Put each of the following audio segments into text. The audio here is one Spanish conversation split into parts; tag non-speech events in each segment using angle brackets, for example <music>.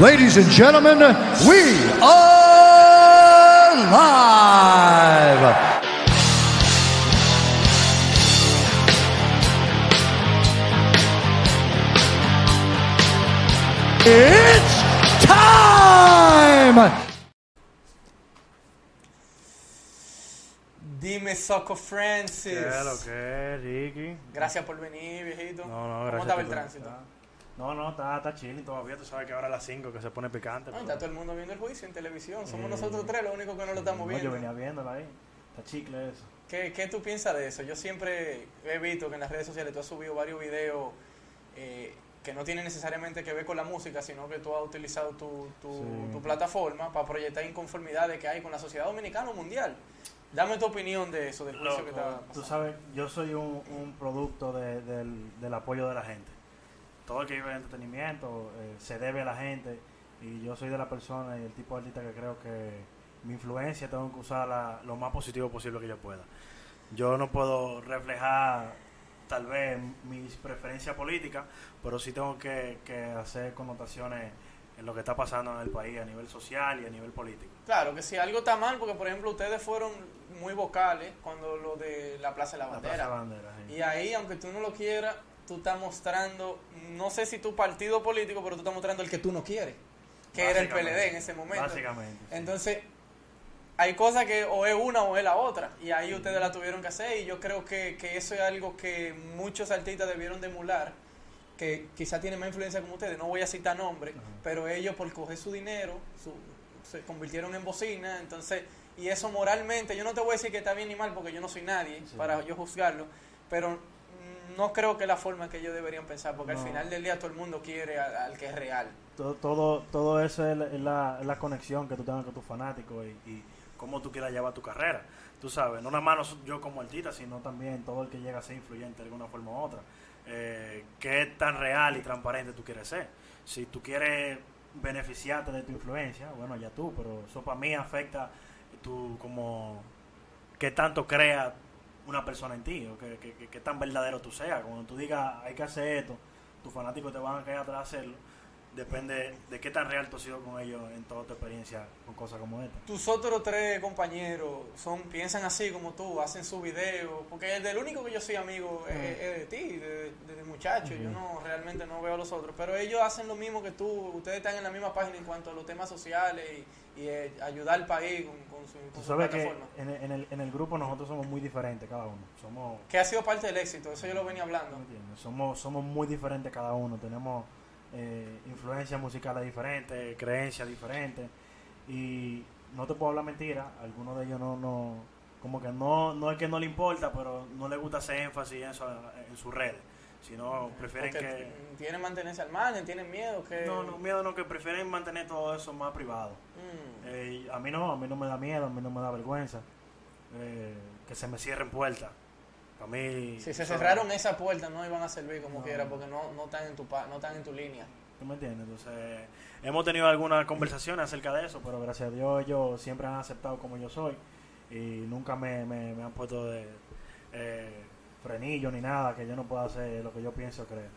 Ladies and gentlemen, we are live. It's time! Dime, Soco Francis. ¿Qué lo que Ricky? Gracias por venir, viejito. No, no, ¿Cómo gracias. estaba a el tránsito? No, no, está, está chilling todavía. Tú sabes que ahora a las 5 que se pone picante. No, está todo el mundo viendo el juicio en televisión. Somos Eh, nosotros tres los únicos que no lo estamos No, viendo. yo venía viéndolo ahí. Está chicle eso. ¿Qué, qué tú piensas de eso? Yo siempre he visto que en las redes sociales tú has subido varios videos eh, que no tienen necesariamente que ver con la música, sino que tú has utilizado tu, tu, Sí. tu plataforma para proyectar inconformidades que hay con la sociedad dominicana o mundial. Dame tu opinión de eso, del juicio que está Loco, tú pasando. sabes, yo soy un, un producto de- del, del apoyo de la gente. Todo el que vive en entretenimiento eh, se debe a la gente y yo soy de la persona y el tipo de artista que creo que mi influencia tengo que usarla lo más positivo posible que yo pueda. Yo no puedo reflejar tal vez mis preferencias políticas, pero sí tengo que, que hacer connotaciones en lo que está pasando en el país a nivel social y a nivel político. Claro, que si algo está mal, porque por ejemplo ustedes fueron muy vocales cuando lo de la Plaza de la La Bandera. Plaza Bandera, sí. Y ahí, aunque tú no lo quieras, tú estás mostrando, no sé si tu partido político, pero tú estás mostrando el que tú no quieres, que era el. PLD en ese momento. Básicamente. sí. Entonces, hay cosas que o es una o es la otra, y ahí ustedes la tuvieron que hacer, y yo creo que, que eso es algo que muchos artistas debieron de emular, que quizá tienen más influencia como ustedes, no voy a citar nombres, pero ellos por coger su dinero, su- se convirtieron en bocina, entonces, y eso moralmente, yo no te voy a decir que está bien ni mal, porque yo no soy nadie Sí. para yo juzgarlo, pero no creo que es la forma que ellos deberían pensar, porque al final del día todo el mundo quiere al, al que es real. todo, todo, todo eso es la, es la, conexión que tú tengas con tus fanáticos y, y cómo tú quieras llevar tu carrera. Tú sabes, no nada más yo como artista, sino también todo el que llega a ser influyente de alguna forma u otra. Eh, ¿Qué tan real y transparente tú quieres ser? Si tú quieres beneficiarte de tu influencia, bueno, ya tú, pero eso para mí afecta tu como qué tanto crea una persona en ti, o qué, qué- qué- qué tan verdadero tú seas. Cuando tú digas hay que hacer esto, tus fanáticos te van a quedar atrás de hacerlo, depende de qué tan real tú has sido con ellos en toda tu experiencia con cosas como esta. tus otros tres compañeros son piensan así como tú, hacen su video, porque el del único que yo soy amigo es, es de ti, de, de, de muchacho, yo no realmente no veo a los otros, pero ellos hacen lo mismo que tú, ustedes están en la misma página en cuanto a los temas sociales y, y, eh, ayudar al país con, con su, Tú con su sabes que plataforma. en, el- en el, en el grupo nosotros somos muy diferentes cada uno. Somos, Que ha sido parte del éxito, eso yo lo venía hablando. somos, somos muy diferentes cada uno. Tenemos eh, influencias musicales diferentes, creencias diferentes. Y no te puedo hablar mentira, algunos de ellos no, no como que no, no es que no le importa, pero no le gusta hacer énfasis en, eso, en sus redes. Sino prefieren Porque que... tienen mantenerse al margen, tienen miedo que... No, no, miedo no, que prefieren mantener todo eso más privado. Mm. Eh, a mí no, a mí no me da miedo, a mí no me da vergüenza eh, que se me cierren puertas. A. Si se cerraron esa puerta no iban a servir como No. quiera porque no, no están en tu no están en tu línea. ¿Tú me entiendes? Entonces, hemos tenido algunas conversaciones acerca de eso, pero gracias a Dios ellos siempre han aceptado como yo soy y nunca me, me, me han puesto de eh, frenillo ni nada que yo no pueda hacer lo que yo pienso creo.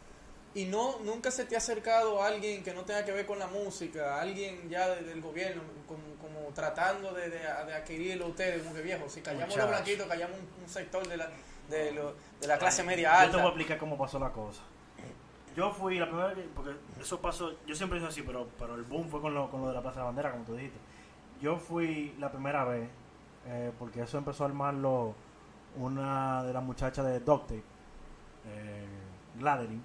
Y no nunca se te ha acercado alguien que no tenga que ver con la música, alguien ya de- del gobierno, como, como tratando de, de, de adquirirlo ustedes, como que viejo, si callamos los blanquitos, callamos un, un sector de la, de, lo- de la clase media Yo te alta. voy a explicar cómo pasó la cosa. Yo fui la primera vez, que- porque eso pasó, yo siempre hice así, pero, pero el boom fue con lo, con lo de la Plaza de la Bandera, como tú dijiste. Yo fui la primera vez, eh, porque eso empezó a armarlo una de las muchachas de Doctape, eh, Gladeline.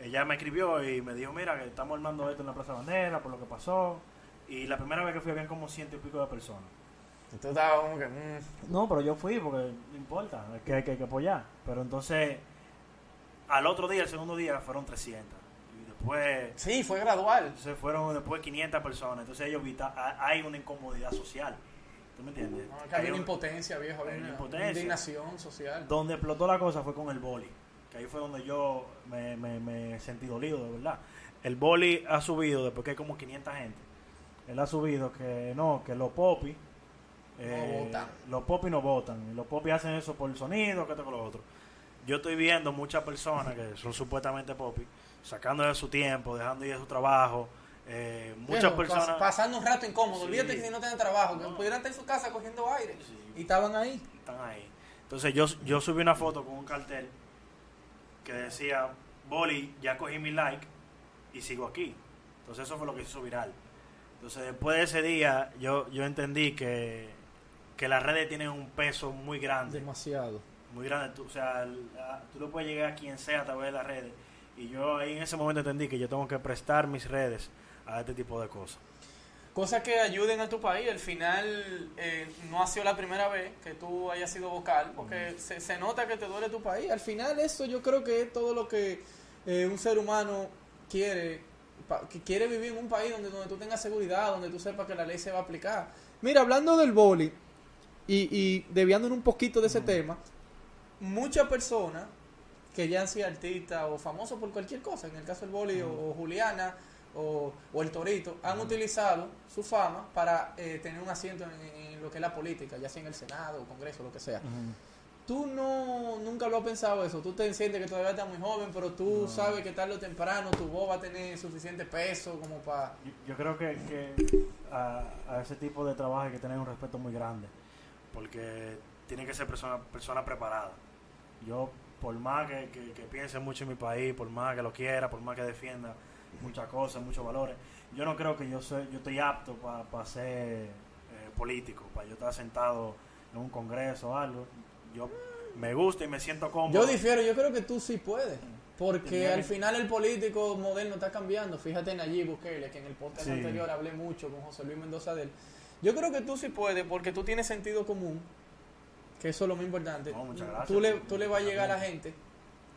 Ella me escribió y me dijo, mira, que estamos armando esto en la Plaza de la Bandera, por lo que pasó. Y la primera vez que fui habían como ciento y pico de personas. Tú estabas como que, mm, No, pero yo fui porque no importa, es que hay que, hay que apoyar. Pero entonces, al otro día, el segundo día, fueron 300. Y después sí, fue gradual. se fueron después 500 personas. Entonces ellos hay una incomodidad social. ¿Tú me entiendes? No, había Hay una un- impotencia, viejo, había una, una impotencia. indignación social. donde explotó la cosa fue con el boli. Que ahí fue donde yo me, me, me sentí dolido, de verdad. El boli ha subido, después que hay como 500 gente. Él ha subido que no, que los popis. Eh, votan. Los popis no votan. Los popis hacen eso por el sonido, que con lo otro. Yo estoy viendo muchas personas que son supuestamente popis, sacando de su tiempo, dejando ir de su trabajo, Eh, muchas personas... pas- pasando un rato incómodo. Sí. Olvídate que si no tienen trabajo, que No. pudieran estar en su casa cogiendo aire. Sí. Y estaban ahí. están ahí. Entonces yo, yo subí una foto con un cartel que decía, Boli, ya cogí mi like y sigo aquí. Entonces eso fue lo que hizo viral. Entonces después de ese día yo, yo entendí que, que las redes tienen un peso muy grande. Demasiado. Muy grande. Tú, o sea, la- tú no puedes llegar a quien sea a través de las redes. Y yo ahí en ese momento entendí que yo tengo que prestar mis redes a este tipo de cosas. Cosas que ayuden a tu país. Al final eh, no ha sido la primera vez que tú hayas sido vocal, porque se, se nota que te duele tu país. Al final eso yo creo que es todo lo que eh, un ser humano quiere, pa- que quiere vivir en un país donde, donde tú tengas seguridad, donde tú sepas que la ley se va a aplicar. Mira, hablando del boli y, y un poquito de ese tema, muchas personas que ya han sido artistas o famosos por cualquier cosa, en el caso del boli o, o Juliana o, o el Torito, han utilizado su fama para eh, tener un asiento en, en lo que es la política, ya sea en el Senado o Congreso, lo que sea. Tú no, nunca lo has pensado eso, tú te sientes que todavía estás muy joven, pero tú No. sabes que tarde o temprano tu voz va a tener suficiente peso como para... Yo, yo creo que, que a, a ese tipo de trabajo hay que tener un respeto muy grande, porque tiene que ser persona, persona preparada. Yo, por más que, que- que piense mucho en mi país, por más que lo quiera, por más que defienda muchas cosas, muchos valores, yo no creo que yo soy, yo estoy apto para ser eh, político, para yo estar sentado en un congreso o algo. Yo me gusta y me siento cómodo. Yo difiero, yo creo que tú sí puedes. Porque al final el político moderno está cambiando. Fíjate en Nayib Bukele, que en el podcast Sí. anterior hablé mucho con José Luis Mendoza de él. Yo creo que tú sí puedes porque tú tienes sentido común, que eso es lo más importante. No, muchas gracias. Tú le, tú le vas a llegar a la gente,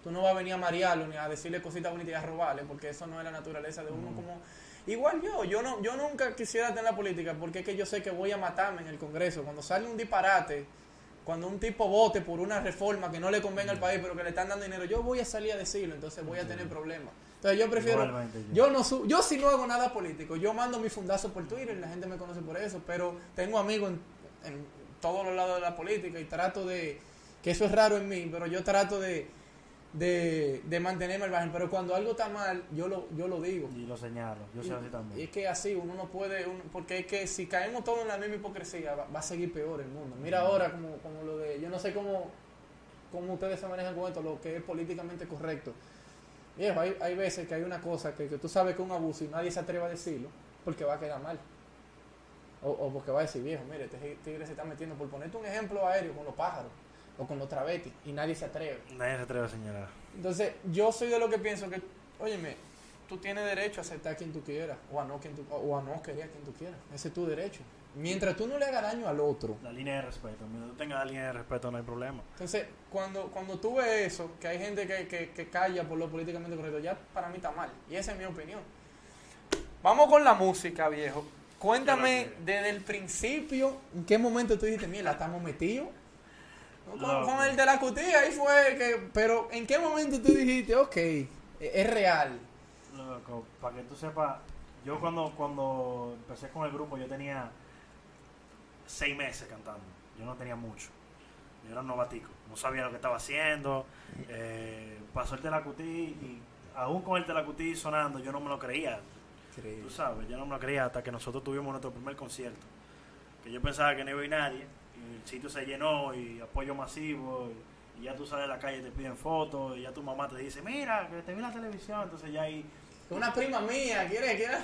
tú no vas a venir a marearlo ni a decirle cositas bonitas y a robarle, porque eso no es la naturaleza de uno como... Igual yo, yo no, yo nunca quisiera estar en la política porque es que yo sé que voy a matarme en el Congreso. Cuando sale un disparate, cuando un tipo vote por una reforma que no le convenga al país, pero que le están dando dinero, yo voy a salir a decirlo, entonces voy a tener problemas. Entonces yo prefiero, yo. yo no su- yo si no hago nada político, yo mando mi fundazo por Twitter, la gente me conoce por eso, pero tengo amigos en, en todos los lados de la política y trato de, que eso es raro en mí, pero yo trato de, de, de mantenerme al margen, pero cuando algo está mal, yo lo, yo lo digo. Y lo señalo, yo soy así Y también. es que así uno no puede, uno- porque es que si caemos todos en la misma hipocresía, va, va a seguir peor el mundo. Mira ahora como, como lo de, yo no sé cómo, cómo ustedes se manejan con esto, lo que es políticamente correcto. Viejo, hay, hay veces que hay una cosa que, que tú sabes que es un abuso y nadie se atreve a decirlo porque va a quedar mal. O, o porque va a decir, viejo, mire, este tigre se está metiendo, por ponerte un ejemplo aéreo con los pájaros o con los travetis y nadie se atreve. Nadie se atreve a señalar. Entonces, yo soy de lo que pienso que, óyeme, tú tienes derecho a aceptar a quien tú quieras, o a no, quien tú, o a no querer a quien tú quieras. Ese es tu derecho. Mientras tú no le hagas daño al otro. La línea de respeto. Mientras tú tengas la línea de respeto no hay problema. Entonces, cuando, cuando tú ves eso, que hay gente que, que, que calla por lo políticamente correcto, ya para mí está mal. Y esa es mi opinión. Vamos con la música, viejo. Cuéntame desde el principio, ¿en qué momento tú dijiste, mira, estamos metidos? Con el de la cutilla, ahí fue que... Pero, ¿en qué momento tú dijiste, ok, e- es real? Loco, para que tú sepas, yo cuando, cuando empecé con el grupo yo tenía seis meses cantando. Yo no tenía mucho. Yo era novatico. No sabía lo que estaba haciendo. Eh, pasó el Telacutí y aún con el Telacutí sonando yo no me lo creía. Tú sabes, yo no me lo creía hasta que nosotros tuvimos nuestro primer concierto. Que yo pensaba que no iba a ir nadie. Y el sitio se llenó y apoyo masivo. Y, y ya tú sales a la calle y te piden fotos. Y ya tu mamá te dice, mira, que te vi en la televisión. Entonces ya ahí Una prima mía, ¿quiere? quiere?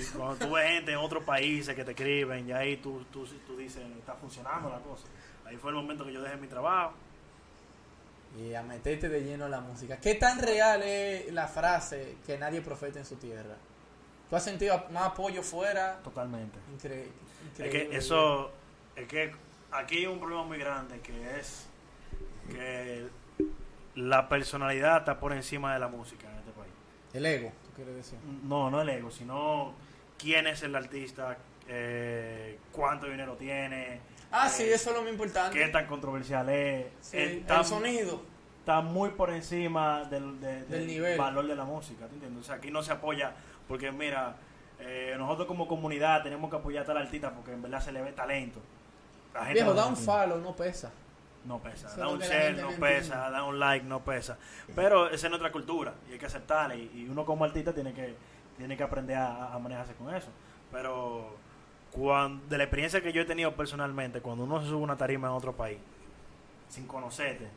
Sí, cuando tú ves gente en otros países que te escriben, y ahí tú, tú, tú dices, está funcionando la cosa. Ahí fue el momento que yo dejé mi trabajo. Y a meterte de lleno a la música. ¿Qué tan real es la frase que nadie profeta en su tierra? ¿Tú has sentido más apoyo fuera? Totalmente. Incre- Es increíble. que eso, es que aquí hay un problema muy grande que es que la personalidad está por encima de la música en este país. El ego, decir. No, no el ego, sino quién es el artista, eh, cuánto dinero tiene, Ah, eh, sí, eso es lo más importante. qué tan controversial es. Sí, Eh, el sonido. está muy por encima del, de- Del nivel. valor de la música, ¿te entiendes? O sea, aquí no se apoya, porque mira, eh, nosotros como comunidad tenemos que apoyar a tal artista porque en verdad se le ve talento. La gente Viejo, da un follow, no pesa. No pesa, da un share no no pesa, entiende. da un like no pesa. Pero esa es nuestra cultura y hay que aceptarla. Y, y uno como artista tiene que, tiene que aprender a, a manejarse con eso. Pero cuando, de la experiencia que yo he tenido personalmente, cuando uno se sube a una tarima en otro país, sin conocerte,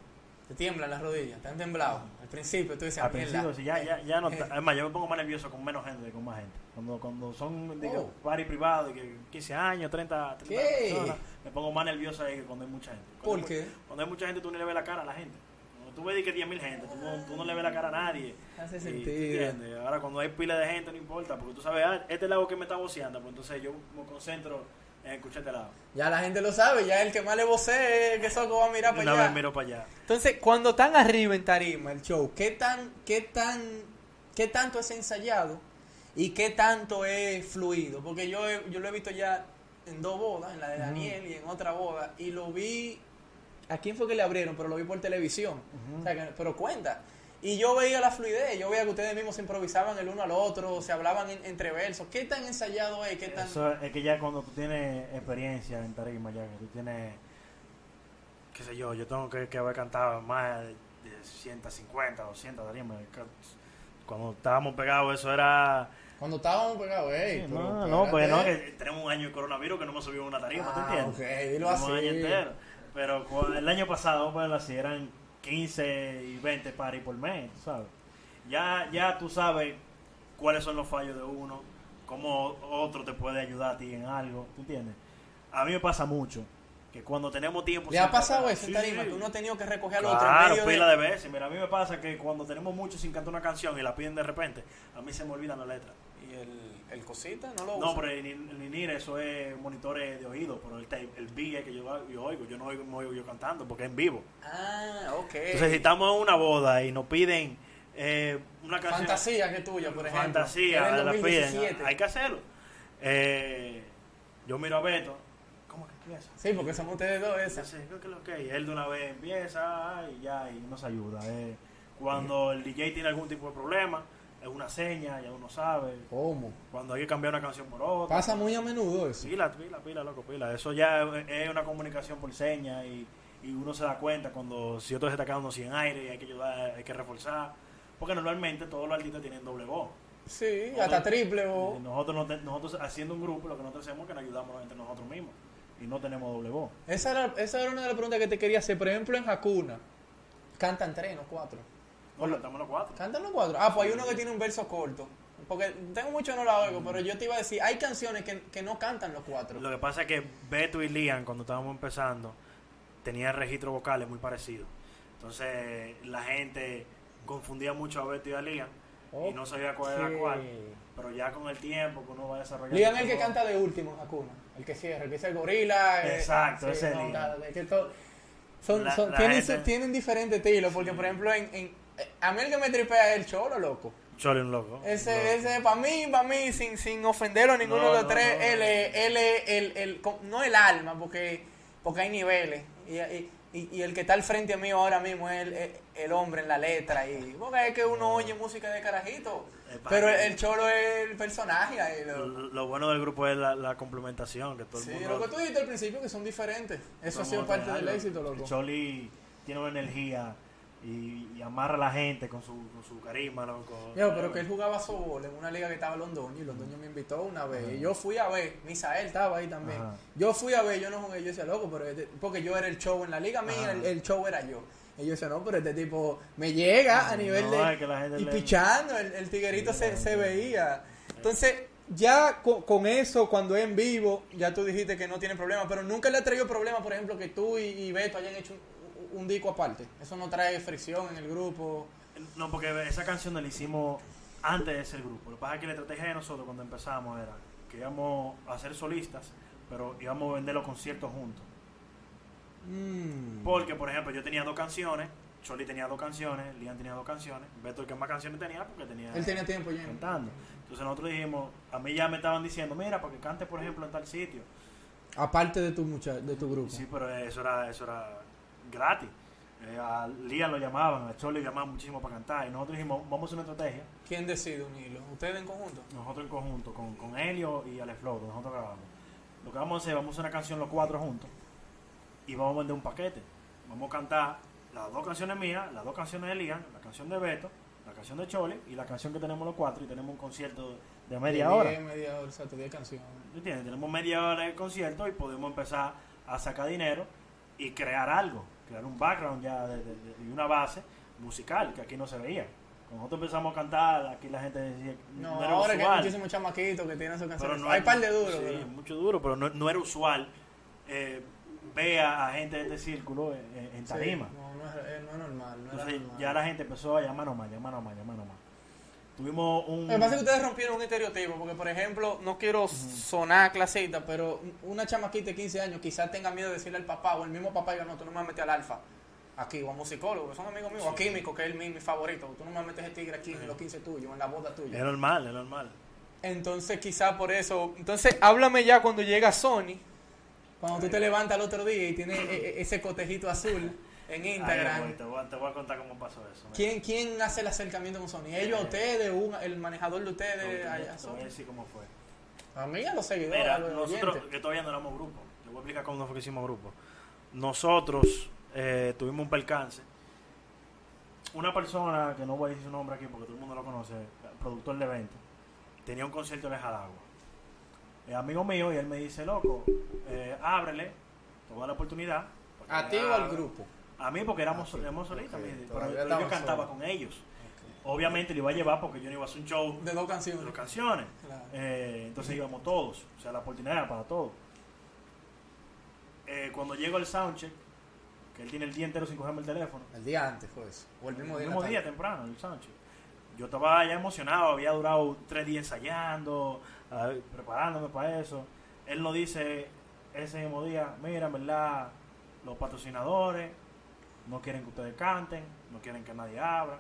Te tiemblan las rodillas, te han temblado. Al principio tú dices, al principio, si ya, ya, ya no. Eh. Es más, yo me pongo más nervioso con menos gente que con más gente. Cuando, cuando son, digo, Oh. party privado, de que 15 años, 30, 30 ¿Qué? personas, me pongo más nervioso ahí que cuando hay mucha gente. ¿Por Cuando, qué? Cuando hay mucha gente, tú no le ves la cara a la gente. Cuando tú ves que 10.000 gente, tú no, tú no le ves la cara a nadie. Hace Y, sentido. Ahora, cuando hay pila de gente, no importa, porque tú sabes, ah, este lado que me está voceando, pues entonces yo me concentro en escuchar este lado. Ya la gente lo sabe, ya el que más le vocee es el que Soco va a mirar Una para vez allá. miro para allá. Entonces, cuando están arriba en tarima, el show, ¿qué tan, qué tan, qué tanto es ensayado y qué tanto es fluido? Porque yo, he- yo lo he visto ya en dos bodas, en la de Daniel y en otra boda, y lo vi, ¿a quién fue que le abrieron? Pero lo vi por televisión. O sea, que- pero cuenta. Y yo veía la fluidez, yo veía que ustedes mismos se improvisaban el uno al otro, se hablaban en- entre versos. ¿Qué tan ensayado es? ¿Qué tan... Eso es que ya cuando tú tienes experiencia en tarima, ya que tú tienes, qué sé yo, yo tengo que, que haber cantado más de, de 150, 200 tarimas. Cuando estábamos pegados, eso era. Cuando estábamos pegados, ey, Sí, pero no, no, pues no, que tenemos un año de coronavirus que no hemos subido una tarima, ¿tú Ah, entiendes? ok, dilo Tenemos un así. año entero. Pero el año pasado, ponerlo así, eran 15 y 20 paris por mes, tú ¿sabes? Ya, ya tú sabes cuáles son los fallos de uno, cómo otro te puede ayudar a ti en algo, ¿tú entiendes? A mí me pasa mucho que cuando tenemos tiempo... ¿Le ha pasado eso Sí, tarima? sí. Que uno ha tenido que recoger al otro Claro, medio de- pila de veces. Mira, a mí me pasa que cuando tenemos mucho sin cantar una canción y la piden de repente, a mí se me olvidan las letras. ¿Y el, el cosita no lo No, usa? pero el, eso es monitores de oído, pero el, tape, el beat que yo, yo oigo, yo no oigo, me oigo yo cantando porque es en vivo. Ah, ok. Entonces, si estamos en una boda y nos piden eh, una canción. Fantasía que tuya, por ejemplo. Fantasía, la piden, 2017. hay que hacerlo. Eh, yo miro a Beto, ¿cómo que empieza? Sí, porque somos ustedes dos esas. Entonces, creo que lo que él de una vez empieza y ya, y nos ayuda. eh. Cuando el DJ tiene algún tipo de problema, es una seña, ya uno sabe. ¿Cómo? Cuando hay que cambiar una canción por otra. Pasa muy a menudo eso. Pila, pila, pila, loco, pila. Eso ya es- una comunicación por señas y, y uno se da cuenta cuando si otro se está quedando sin aire y hay que ayudar, hay que reforzar. Porque normalmente todos los artistas tienen doble voz. Sí, hasta triple. Y Nosotros, nosotros haciendo un grupo, lo que nosotros hacemos es que nos ayudamos entre nosotros mismos. Y no tenemos doble voz. Esa era, esa era una de las preguntas que te quería hacer. Por ejemplo, en Hakuna, cantan tres, no cuatro. Cantamos los cuatro. ¿Cantan los cuatro? Ah, pues hay uno que tiene un verso corto. Porque tengo mucho no la oigo, pero yo te iba a decir, hay canciones que, que no cantan los cuatro. Lo que pasa es que Beto y Liam, cuando estábamos empezando, tenían registros vocales muy parecidos. Entonces la gente confundía mucho a Beto y a Liam y no sabía cuál era cuál. Pero ya con el tiempo que uno va desarrollando. Liam es el que canta de último Hakuna. El que cierra, el que dice el gorila. eh, Exacto, ese es no, nada, es que todo- son, La- son- la tienen, gente- tienen diferentes estilos, porque por ejemplo, en, en- a mí el que me tripea es el cholo, loco. Chole un loco. Ese, ese para mí, para mí, sin, sin ofenderlo a ninguno No, de los tres, él es, él es el, el, no el alma, porque, porque hay niveles. Y, y, y- y el que está al frente mío ahora mismo es el, el- el hombre en la letra. Y, porque es que uno oye música de carajito, pero el, cholo es el personaje. ahí, Lo, lo- lo bueno del grupo es la, la complementación, que todo el Sí, mundo... lo que tú dijiste al principio, que son diferentes. Eso ha sido parte del éxito, El loco. Choli tiene una energía y, y amarra a la gente con su, con su carisma, loco. Yo, pero que él jugaba softball en una liga que estaba en Londoño y Londoño me invitó una vez. Y yo fui a ver, Misael estaba ahí también. Ajá. Yo fui a ver, yo no jugué, yo decía, loco, pero este- porque yo era el show en la liga mía, el, el show era yo. Y yo decía, no, pero este tipo me llega a nivel No, de... que la gente y le- pichando, el, el tiguerito Sí, se, se veía. Entonces, ya con, con eso, cuando es en vivo, ya tú dijiste que no tiene problema, pero nunca le ha traído problema, por ejemplo, que tú y, y Beto hayan hecho un, un disco aparte. Eso no trae fricción en el grupo. No, porque esa canción la hicimos antes de ser grupo. Lo que pasa es que la estrategia de nosotros cuando empezamos era que íbamos a ser solistas, pero íbamos a vender los conciertos juntos. Mm. Porque, por ejemplo, yo tenía dos canciones, Choli tenía dos canciones, Lian tenía dos canciones, Beto el que más canciones tenía porque tenía... Él tenía tiempo ya. cantando. Entonces nosotros dijimos, a mí ya me estaban diciendo, mira, para que cante, por ejemplo, en tal sitio. Aparte de tu mucha de tu grupo. Sí, pero eso era, eso era gratis. Eh, a Lian lo llamaban, a Choli lo llamaban muchísimo para cantar. Y nosotros dijimos, vamos a hacer una estrategia, ¿Quién decide unirlo? ¿Ustedes en conjunto? nosotros en conjunto, con, con Helio y Alex Flow, nosotros grabamos. Lo que vamos a hacer, vamos a hacer una canción los cuatro juntos y vamos a vender un paquete. Vamos a cantar las dos canciones mías, las dos canciones de Lian, la canción de Beto la canción de Chole y la canción que tenemos los cuatro y tenemos un concierto de media hora. diez, media hora, exacto, 10 canciones. ¿Entiendes? Tenemos media hora de concierto y podemos empezar a sacar dinero y crear algo, crear un background ya de, de- de- y una base musical que aquí no se veía. Cuando nosotros empezamos a cantar, aquí la gente decía No, era ahora que hay usual, muchísimos chamaquitos que tienen sus pero canciones. no hay par de duros. sí, pero- mucho duro, pero no, no era usual eh, ver a, gente de este círculo en, en- en Sí, tarima. no, no es, eh, no es normal. No Entonces normal. ya la gente empezó a llamar nomás, llamar nomás, llamar nomás. Tuvimos un... Lo que pasa es que ustedes rompieron un estereotipo, porque por ejemplo, no quiero sonar clasista, pero una chamaquita de 15 años quizás tenga miedo de decirle al papá o el mismo papá diga, no, tú no me meter al alfa aquí, o a musicólogo, que son amigos míos, o a químico, que es mi, mi favorito, tú no me meter ese tigre aquí en los 15 tuyos, en la boda Es tuya. normal, es normal. Entonces quizás por eso, entonces háblame ya cuando llega Sony, cuando tú te levantas al otro día y tienes e- e- ese cotejito azul en Ahí Instagram. voy, te, voy, te voy a contar cómo pasó eso. ¿Quién, ¿Quién hace el acercamiento con Sony? ¿Ellos, ustedes, un- el manejador de ustedes te voy- allá? te Sony? voy a decir cómo fue. A mí, a los seguidores, Mira, a los nosotros oyentes. que todavía no éramos grupo, te voy a explicar cómo fue que hicimos grupo. Nosotros eh, tuvimos un percance. Una persona, que no voy a decir su nombre aquí porque todo el mundo lo conoce, productor de evento, tenía un concierto de Jalagua. Es amigo mío y él me dice, loco, eh, ábrele, te voy a dar la oportunidad. porque ¿A ti o abra". al grupo? A mí porque éramos, Ah, éramos solitos, Ok, me dice, todavía pero, pero yo cantaba con ellos. Obviamente le iba a llevar porque yo no iba a hacer un show De dos de canciones. dos canciones. Claro. Eh, entonces íbamos todos, o sea, la oportunidad era para todos. Eh, cuando llego al soundcheck, que él tiene el día entero sin cogerme el teléfono, El día antes fue eso. O el mismo el día. mismo en la día tarde. temprano, el soundcheck. Yo estaba ya emocionado, había durado tres días ensayando, preparándome para eso. Él nos dice ese mismo día, mira, en verdad, los patrocinadores no quieren que ustedes canten, no quieren que nadie abra.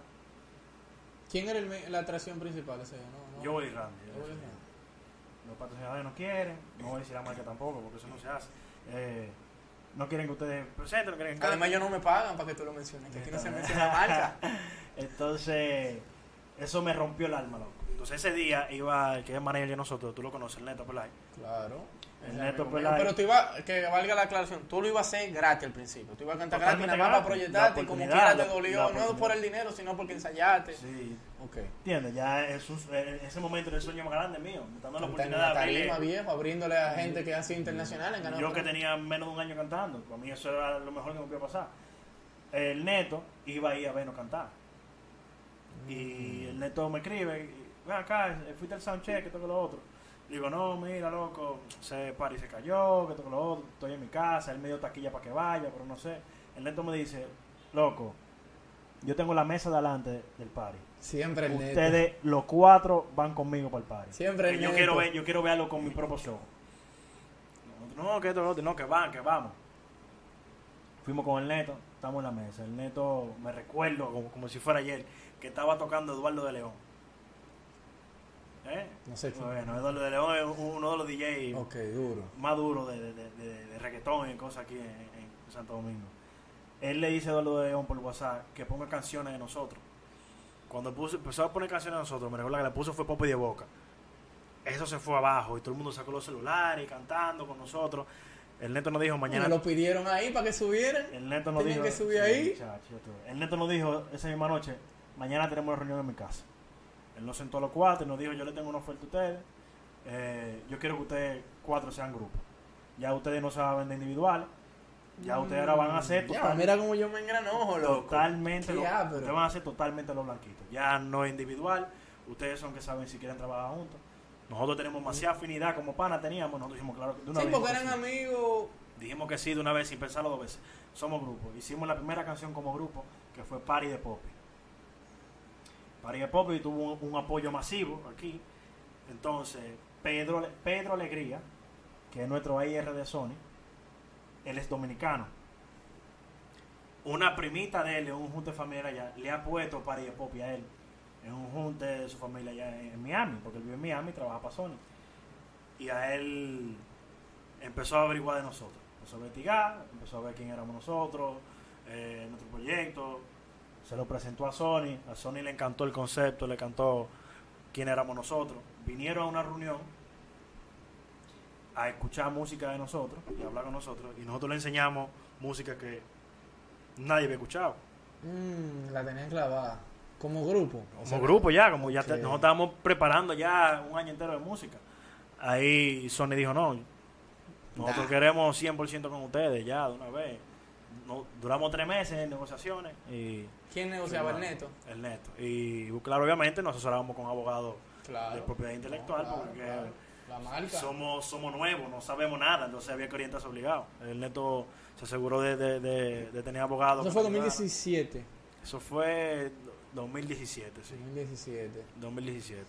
¿Quién era el la atracción principal ese día? No, no. Yo voy Randy. Yo voy Randy. Los patrocinadores no quieren, no voy a decir la marca tampoco, porque eso no se hace. Eh, no quieren que ustedes presenten, no quieren que Además, ellos no me pagan para que tú lo menciones. Que aquí no se menciona marca. <laughs> Entonces, eso me rompió el alma, loco. Entonces, ese día iba el que es manager de nosotros, tú lo conoces, el Neto Pelay. Claro. El Neto. Pero tú ibas, que valga la acladación, tú lo ibas a hacer gratis al principio. Tú ibas a cantar gratis Totalmente nada más para gratis. proyectarte y como quiera te dolió. No por el dinero, sino porque ensayaste. Sí, Ok. entiendes, ya es un- eh, ese momento era el sueño más grande mío, dando la oportunidad de tarima abrirle. viejo, abriéndole a gente que ha sido internacional. en ganar Yo que tenía menos de un año cantando, para mí eso era lo mejor que me podía pasar. El neto iba a ir a vernos cantar. Y el neto me escribe, ven acá, eh, fuiste al soundcheck, que toco lo otro. Digo, no, mira, loco, ese party se cayó, que toco lo otro, estoy en mi casa, él me dio taquilla para que vaya, pero no sé. El neto me dice, loco, yo tengo la mesa delante del party. Siempre el neto. Ustedes, los cuatro, van conmigo para el party. Siempre el yo neto. quiero ver, yo quiero verlo con mi propio show. No, que otro, no, que van, que vamos. Fuimos con el neto, estamos en la mesa. El neto, me recuerdo como, como si fuera ayer, que estaba tocando Eduardo de León. ¿Eh? No sé. Bueno, Eduardo de León es uno de los DJs Ok, duro. más duros de, de, de, de- de reggaetón y cosas aquí en, en Santo Domingo. Él le dice a Eduardo de León por WhatsApp que ponga canciones de nosotros. Cuando puso, empezó a poner canciones de nosotros, me recuerdo que le puso fue Popo y de Boca. Eso se fue abajo y todo el mundo sacó los celulares cantando con nosotros. El neto nos dijo mañana. Me lo pidieron ahí para que subieran. El neto nos Tenían dijo. que subir ahí. el neto nos dijo esa misma noche: mañana tenemos una reunión en mi casa. Él nos sentó a los cuatro y nos dijo: Yo le tengo una oferta a ustedes. eh, yo quiero que ustedes cuatro sean grupos. Ya ustedes no se van a vender individuales. Ya ustedes ahora van a hacer Ya, mira cómo yo me engranojo, loco. totalmente. Lo, ustedes van a hacer totalmente los blanquitos. Ya no es individual. Ustedes son que saben si quieren trabajar juntos. Nosotros tenemos demasiada afinidad como pana teníamos. Nosotros dijimos, claro, de una Sí, vez porque eran que sí. amigos. Dijimos que sí de una vez sin pensarlo dos veces. Somos grupo. Hicimos la primera canción como grupo que fue Party de Poppy. De Poppy tuvo un, apoyo masivo aquí. Entonces, Pedro, Pedro Alegría, que es nuestro AIR de Sony, él es dominicano. Una primita de él un junte familiar allá le ha puesto de Poppy a él. En un junte de su familia allá en, en Miami, porque él vive en Miami y trabaja para Sony. Y a él empezó a averiguar de nosotros. Empezó a investigar, empezó a ver quién éramos nosotros, eh, nuestro proyecto. Se lo presentó a Sony. A Sony le encantó el concepto, le encantó quién éramos nosotros. Vinieron a una reunión a escuchar música de nosotros y hablar con nosotros. Y nosotros le enseñamos música que nadie había escuchado. Mm, la tenían clavada. Como grupo. o como sea, grupo ya, como ya te- nosotros estábamos preparando ya un año entero de música. Ahí Sony dijo, no, nosotros Nah. queremos 100% con ustedes ya, de una vez. No, duramos tres meses en negociaciones y... ¿Quién negociaba el neto? El neto. Y claro, obviamente nos asesorábamos con abogados Claro. de propiedad intelectual Claro, porque claro. La marca. somos somos nuevos, no sabemos nada, entonces había que orientarse obligado. El neto se aseguró de, de, de- de tener abogados. Eso fue nos ayudaran. 2017. Eso fue 2017, sí. 2017. 2017.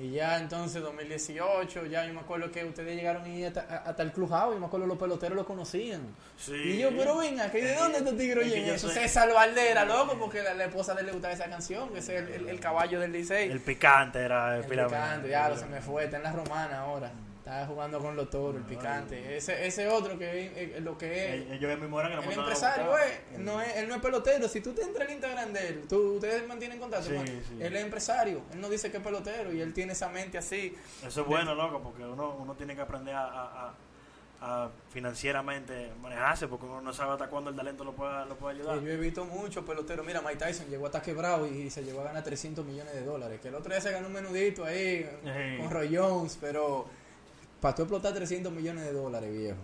Y ya entonces 2018, ya yo me acuerdo que ustedes llegaron y hasta, hasta el House, yo me acuerdo los peloteros lo conocían. Sí. Y yo, pero venga, ¿que ¿de dónde estos tigres Es que oyen yo eso? César Valdera, loco, porque la, la esposa de él le gustaba esa canción, que es el, el- el caballo del Licey. El picante era el, El picante, ya, se me fue, está en la romana ahora. Está jugando con los toros, el picante. Ese, ese otro que es eh, lo que es. Ellos que nos El empresario es, no es, él no es pelotero. Si tú te entras al Instagram de él, tú, ustedes mantienen contacto. Sí, sí. Él es empresario. Él no dice que es pelotero y él tiene esa mente así. Eso es bueno, loco, porque uno, uno tiene que aprender a, a- a- a financieramente manejarse, porque uno no sabe hasta cuándo el talento lo puede, lo puede ayudar. Sí, yo he visto muchos peloteros. Mira, Mike Tyson llegó hasta quebrado y se llegó a ganar 300 millones de dólares. Que el otro día se ganó un menudito ahí con Roy Jones, pero para tú explotar 300 millones de dólares, viejo,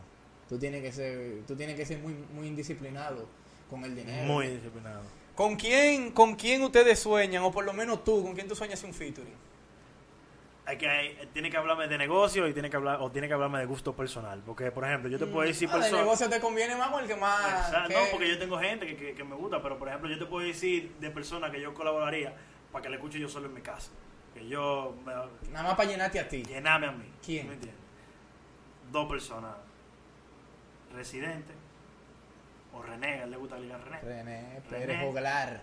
tú tienes que ser, tú tienes que ser muy, muy indisciplinado con el dinero. Muy disciplinado. ¿Con quién, ¿Con quién ustedes sueñan? O por lo menos tú, ¿con quién tú sueñas un featuring? Hay que, hay- tiene que hablarme de negocio y tiene que hablar o tiene que hablarme de gusto personal, porque por ejemplo, yo te puedo decir Ah, de personas negocio te conviene más con el que más... Exacto, que- No, porque yo tengo gente que, que, que me gusta, pero por ejemplo, yo te puedo decir de personas que yo colaboraría para que la escuche yo solo en mi casa. Que yo me, Nada más para llenarte a ti. llename a mí. ¿Quién? ¿Me entiendes? Dos personas. Residente o René, a él le gusta ligar René. René René. Pérez Joglar.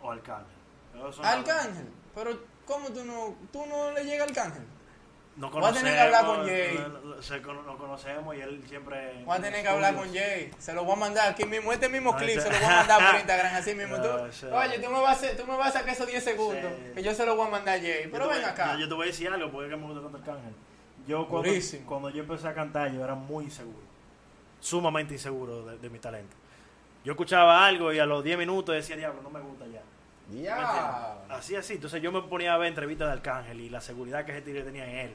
O Arcángel. Arcángel. Pero, ¿cómo tú no, tú no le llegas al Arcángel? No Voy a tener que hablar con conocemos, Jay. Nos conocemos y él siempre. Voy a tener que hablar con. Jay. Se lo voy a mandar aquí mismo. Este mismo No, clip ese- se lo voy a mandar por <laughs> Instagram así mismo. Tú- No, ese- oye, tú me, vas a, tú me vas a sacar esos 10 segundos. Sí. Que yo se lo voy a mandar a Jay. Pero ven acá. Yo, yo te voy a decir algo, porque es que me gusta tanto Arcángel. Yo cuando, Durísimo. cuando yo empecé a cantar, yo era muy inseguro. Sumamente inseguro de, de mi talento. Yo escuchaba algo y a los 10 minutos decía, diablo, no me gusta ya. ¿Me Ya. entiendes? Así, así. Entonces yo me ponía a ver entrevistas de Arcángel y la seguridad que ese tigre tenía en él.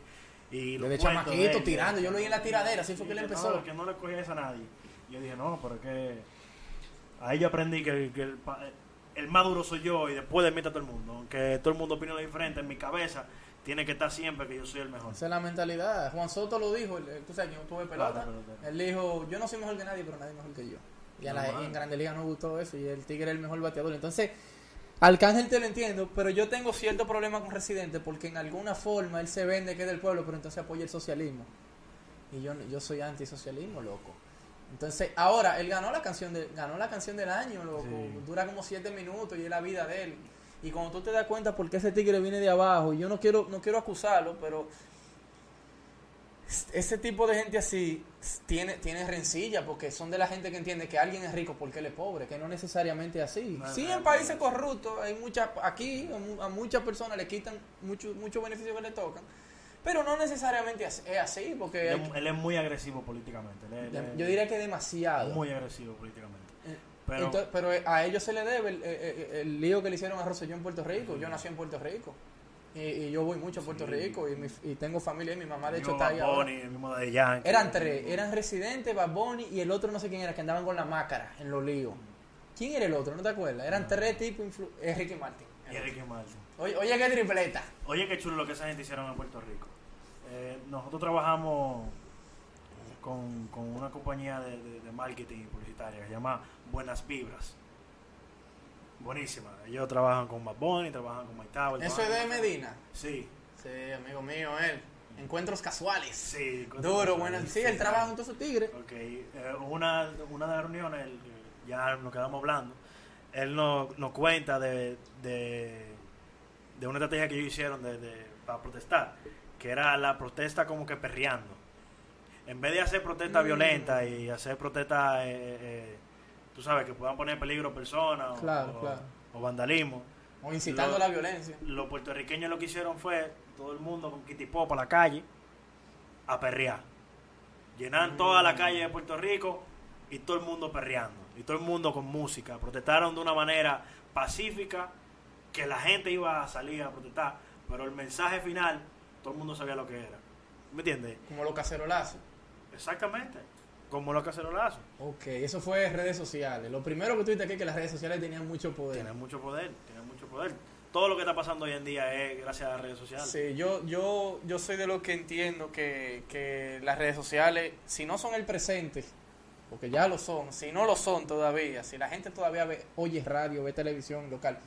Y los de chamaquito él. tirando. Yo lo vi en la tiradera. Así fue que él empezó. No, que no le cogía eso a nadie. Yo dije, no, pero es que... Ahí yo aprendí que, que el, más duro soy yo y después de mí está todo el mundo. Aunque todo el mundo opine lo diferente, en mi cabeza tiene que estar siempre que yo soy el mejor. Esa es la mentalidad. Juan Soto lo dijo. el- Tú sabes, yo tuve pelota. Claro. Él dijo, yo no soy mejor que nadie, pero nadie mejor que yo. Y, a la- en Grande Liga no gustó eso. Y el Tigre es el mejor bateador. Entonces, Arcángel te lo entiendo, pero yo tengo cierto problema con Residente porque en alguna forma él se vende que es del pueblo, pero entonces apoya el socialismo. Y yo, yo soy antisocialismo, loco. Entonces, ahora, él ganó la canción de, ganó la canción del año, loco. Sí. Dura como siete minutos y es la vida de él. Y cuando tú te das cuenta por qué ese tigre viene de abajo, y yo no quiero, no quiero acusarlo, pero ese tipo de gente así tiene, tiene rencilla porque son de la gente que entiende que alguien es rico porque él es pobre, que no necesariamente es así. Sí, en países corruptos, hay muchas, aquí a, mu- a muchas personas le quitan muchos muchos beneficios que le tocan, pero no necesariamente es así, porque Él, él es muy agresivo políticamente. él es- él yo diría que demasiado. Muy agresivo políticamente. Eh, Pero, Entonces, pero a ellos se le debe el, el- el lío que le hicieron a Rosselló en Puerto Rico. Yo nací en Puerto Rico. Y, y yo voy mucho a Puerto Sí. Rico y, mi- y tengo familia y mi mamá de el hecho está ahí Bad ahora. Bunny, el mismo de Yankee. Eran tres, eran residentes, Bad Bunny y el otro no sé quién era, que andaban con la máscara en los líos. ¿Quién era el otro? ¿No te acuerdas? Eran tres tipos, influ- es Ricky Martin. Y Enrique Martin. Oye, oye, qué tripleta. Oye, qué chulo lo que esa gente hicieron en Puerto Rico. Eh, nosotros trabajamos con, con una compañía de, de- de marketing publicitaria que se llama Buenas Vibras. Buenísima. Ellos trabajan con Bad Bunny, trabajan con Mike Tower. Eso es de Medina. Sí, Sí, amigo mío, él. Encuentros casuales. sí. Duro, bueno. Sí, él trabaja junto a su tigre. Ok, eh, una, una de las reuniones, él, ya nos quedamos hablando, él nos, nos cuenta de, de, de una estrategia que ellos hicieron de, de- para protestar, que era la protesta como que perreando. En vez de hacer protestas Mm. violentas y hacer protestas, eh, eh, tú sabes, que puedan poner en peligro personas o- Claro, o, claro. o vandalismo, O incitando Lo- la violencia. los puertorriqueños lo que hicieron fue todo el mundo con Kitty Pop a la calle a perrear. Llenaron toda la calle de Puerto Rico y todo el mundo perreando. Y todo el mundo con música. Protestaron de una manera pacífica que la gente iba a salir a protestar, pero el mensaje final, todo el mundo sabía lo que era. ¿Me entiendes? Como los cacerolazos. Exactamente. Como los cacerolazos. Ok, eso fue redes sociales. Lo primero que tú dijiste aquí es que las redes sociales tenían mucho poder. Tienen mucho poder, tienen mucho poder. Todo lo que está pasando hoy en día es gracias a las redes sociales. Sí, yo, yo, yo soy de los que entiendo que, que las redes sociales, si no son el presente, porque ya lo son, si no lo son todavía, si la gente todavía ve, oye radio, ve televisión local,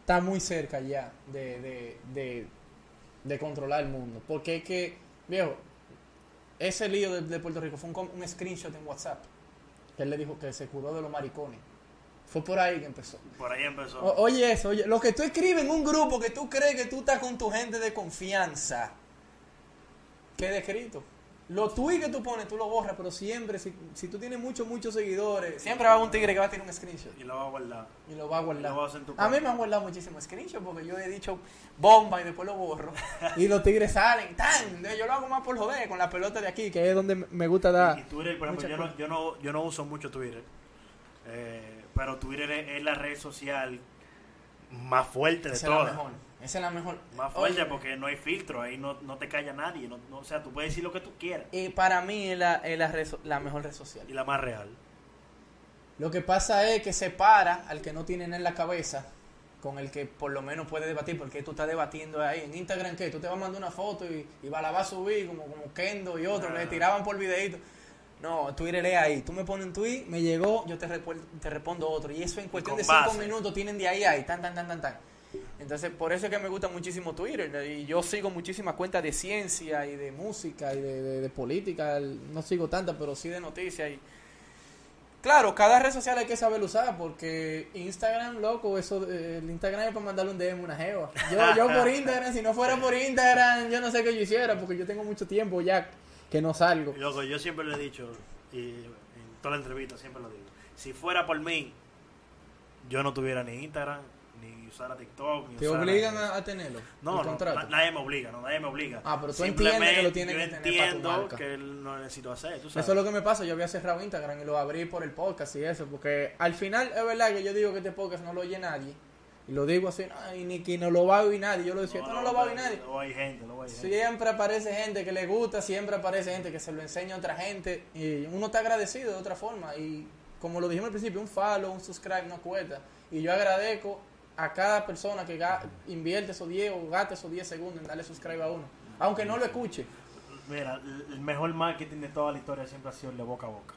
está muy cerca ya de, de, de, de controlar el mundo. Porque es que, viejo, ese lío de, de Puerto Rico fue un, screenshot en WhatsApp, que él le dijo que se curó de los maricones. Fue por ahí que empezó. Por ahí empezó. O- oye eso, oye, lo que tú escribes en un grupo que tú crees que tú estás con tu gente de confianza, queda escrito. Los tweets que tú pones, tú lo borras, pero siempre, si, si tú tienes muchos, muchos seguidores, siempre va a haber un tigre que va a tirar un screenshot y lo va a guardar. y lo va a guardar. Y lo va a hacer en tu a mí me han guardado muchísimos screenshots porque yo he dicho bomba y después lo borro. <laughs> y los tigres salen, tan. <laughs> Yo lo hago más por joder con la pelota de aquí, que es donde me gusta dar. Y Twitter, por ejemplo, yo no, yo, no, yo no uso mucho Twitter. Eh, pero Twitter es, es la red social más fuerte de la todas. mejor. Esa es la mejor. Más fuerte Oye, porque no hay filtro, ahí no, no te calla nadie. No, no- o sea, tú puedes decir lo que tú quieras. Y para mí es la, es la, red la mejor red social. Y la más real. Lo que pasa es que separa al que no tiene en la cabeza con el que por lo menos puede debatir, porque tú estás debatiendo ahí. En Instagram, ¿qué? Tú te vas a mandar una foto y, y va, la vas a subir como, como Kendo y otros, Ah. le tiraban por videito. No, Twitter es ahí. Tú me pones un tweet, me llegó, yo te, te respondo otro. Y eso en cuestión de cinco minutos tienen de ahí ahí, tan, tan, tan, tan, tan. Entonces, por eso es que me gusta muchísimo Twitter. Y yo sigo muchísimas cuentas de ciencia y de música y de, de- de política. No sigo tantas, pero sí de noticias. Y, Claro, cada red social hay que saber usar porque Instagram, loco, eso, eh, el Instagram es para mandarle un DM a una jeva. Yo, yo <laughs> por Instagram, si no fuera por Instagram, yo no sé qué yo hiciera porque yo tengo mucho tiempo ya que no salgo. Loco, yo siempre lo he dicho, y en toda la entrevista siempre lo digo. Si fuera por mí, yo no tuviera ni Instagram, ni usara TikTok, ni ¿Te obligan a, a tenerlo? No, no, na- nadie me obliga, no, nadie me obliga. Ah, pero tú entiendes que lo tienes yo que tener para tu entiendo marca. que no necesito hacer, tú sabes. Eso es lo que me pasa, yo había cerrado Instagram y lo abrí por el podcast y eso, porque al final es verdad que yo digo que este podcast no lo oye nadie. Y lo digo así, "No, y ni que no lo va a oír nadie. Yo lo decía, esto no, lo va a oír nadie. No hay gente, no hay gente. Siempre aparece gente que le gusta, siempre aparece gente que se lo enseña a otra gente y uno está agradecido de otra forma y como lo dijimos al principio, un follow, un subscribe no cuesta y yo agradezco a cada persona que invierte esos 10 o gasta esos 10 segundos en darle subscribe a uno, aunque no lo escuche. Mira, el mejor marketing de toda la historia siempre ha sido el de boca a boca.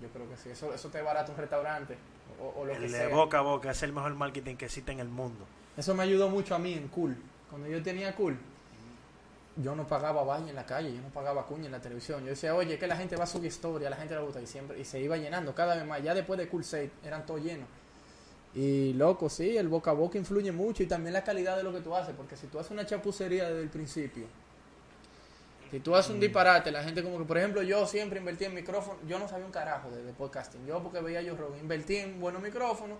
Yo creo que sí, eso, eso te barata un restaurante o, o lo que El de sea. boca a boca es el mejor marketing que existe en el mundo. Eso me ayudó mucho a mí en Cool. Cuando yo tenía Cool, yo no pagaba baño en la calle, yo no pagaba cuña en la televisión. Yo decía, oye, que la gente va a subir historia, la gente le gusta y siempre y se iba llenando cada vez más. Ya después de Cool 6 eran todos llenos. Y loco, sí, el boca a boca influye mucho y también la calidad de lo que tú haces, porque si tú haces una chapucería desde el principio, si tú haces un disparate, la gente como que, por ejemplo, yo siempre invertí en micrófono, yo no sabía un carajo de, de podcasting, yo porque veía yo Rogan, invertí en buenos micrófonos,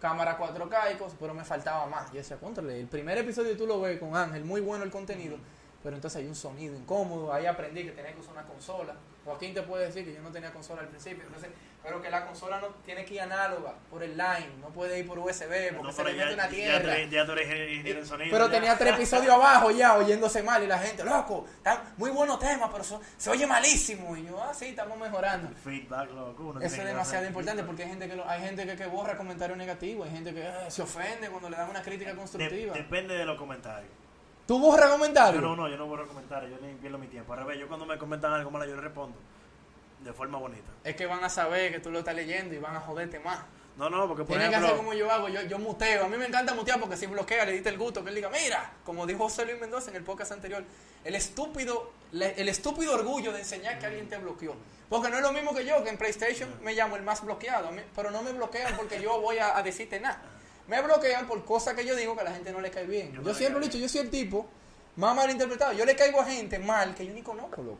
cámara 4K y cosas, pero me faltaba más. Yo decía, contrale, el primer episodio tú lo ves con Ángel, muy bueno el contenido, pero entonces hay un sonido incómodo, ahí aprendí que tenía que usar una consola. Joaquín te puede decir que yo no tenía consola al principio, entonces, pero que la consola no tiene que ir análoga por el line, no puede ir por USB, porque No, se le mete una tierra. ya sonido. Pero tenía tres episodios abajo ya, oyéndose mal, y la gente, loco, está muy buenos temas, pero so- se oye malísimo. Y yo, ah, sí, estamos mejorando. El feedback, loco. Eso es demasiado importante porque hay gente que lo- hay gente que, que borra comentarios negativos, hay gente que eh, se ofende cuando le dan una crítica De- constructiva. depende de los comentarios. ¿Tú borras Yo comentarios? no, no, yo no borro comentarios, yo ni pierdo mi tiempo. Al revés, yo cuando me comentan algo malo, yo le respondo de forma bonita. Es que van a saber que tú lo estás leyendo y van a joderte más. No, no, porque por Tienes que ejemplo, hacer como yo hago, yo, yo muteo. A mí me encanta mutear porque si bloquea le diste el gusto que él diga, mira, como dijo José Luis Mendoza en el podcast anterior, el estúpido, el estúpido orgullo de enseñar que alguien te bloqueó. Porque no es lo mismo que yo, que en PlayStation me llamo el más bloqueado, pero no me bloquean porque yo voy a, a decirte nada. Me bloquean por cosas que yo digo que a la gente no le cae bien. Yo siempre lo he dicho, yo soy el tipo más mal interpretado. Yo le caigo a gente mal que yo ni conozco, loco.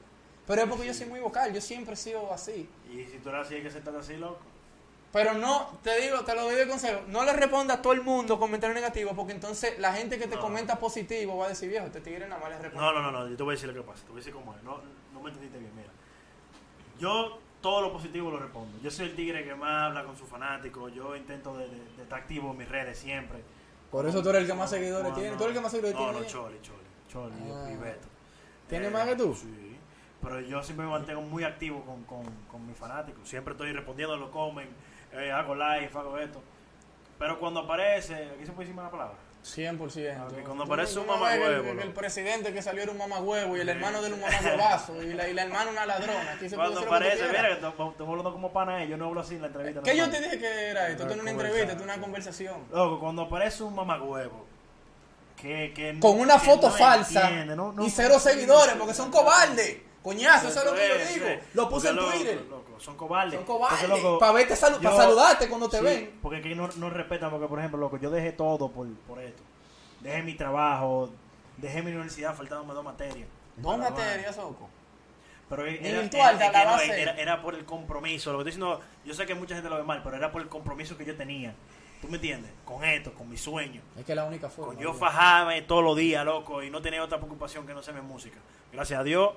Pero es porque yo soy muy vocal, yo siempre he sido así. y si tú eres así, hay que aceptar así, loco. Pero no, te digo, te lo doy de consejo, no le responda a todo el mundo comentarios negativos, porque entonces la gente que te No. comenta positivo va a decir, viejo, te tigre nada más le responde. No, no, no, no, yo te voy a decir lo que pasa, te voy a decir cómo es. No, no me entendiste bien, mira. Yo todo lo positivo lo respondo. Yo soy el tigre que más habla con sus fanáticos, yo intento de, de- de estar activo en mis redes siempre. Por eso tú eres el que más seguidores No, tiene. no. Tú eres el que más seguidores No, tiene. no, Choli, Choli. Choli Ah. y Beto. ¿Tiene más que tú? Sí. Pero yo siempre me mantengo muy activo con, con, con mis fanáticos. Siempre estoy respondiendo, lo comen, eh, hago live, hago esto. Pero cuando aparece, aquí se puede decir una palabra. 100%. Ah, que cuando aparece un mamagüevo, El, el loco. presidente que salió era un mamagüevo y el hermano de él un mamagüevazo y la, y la hermana una ladrona. Aquí se Cuando que aparece, mira, que estamos hablando como pana, yo no hablo así en la entrevista. ¿Qué no yo te dije que era esto? Esto no es una entrevista, esto es una conversación. Loco, cuando aparece un mamagüevo que, que Con una que foto no falsa entiende, no- no- y cero seguidores porque son cobardes. Coñazo, eso es lo que yo digo. Lo puse en porque, loco, Twitter. loco, son cobardes. Son cobardes. Loco, Para verte salu- para saludarte cuando te sí, ven. Porque aquí no, no respetan, porque por ejemplo, loco, yo dejé todo por, por esto. Dejé mi trabajo, dejé mi universidad faltándome dos materias. Dos materias, Soco. Pero Ni era, virtual, era- la no, por el compromiso. Lo que estoy diciendo, yo sé que mucha gente lo ve mal, pero era por el compromiso que yo tenía. ¿Tú me entiendes? Con esto, con mi sueño. Es que es la única forma. Con yo fajarme todos los días, loco, y no tenía otra preocupación que no ser mi música. Gracias a Dios,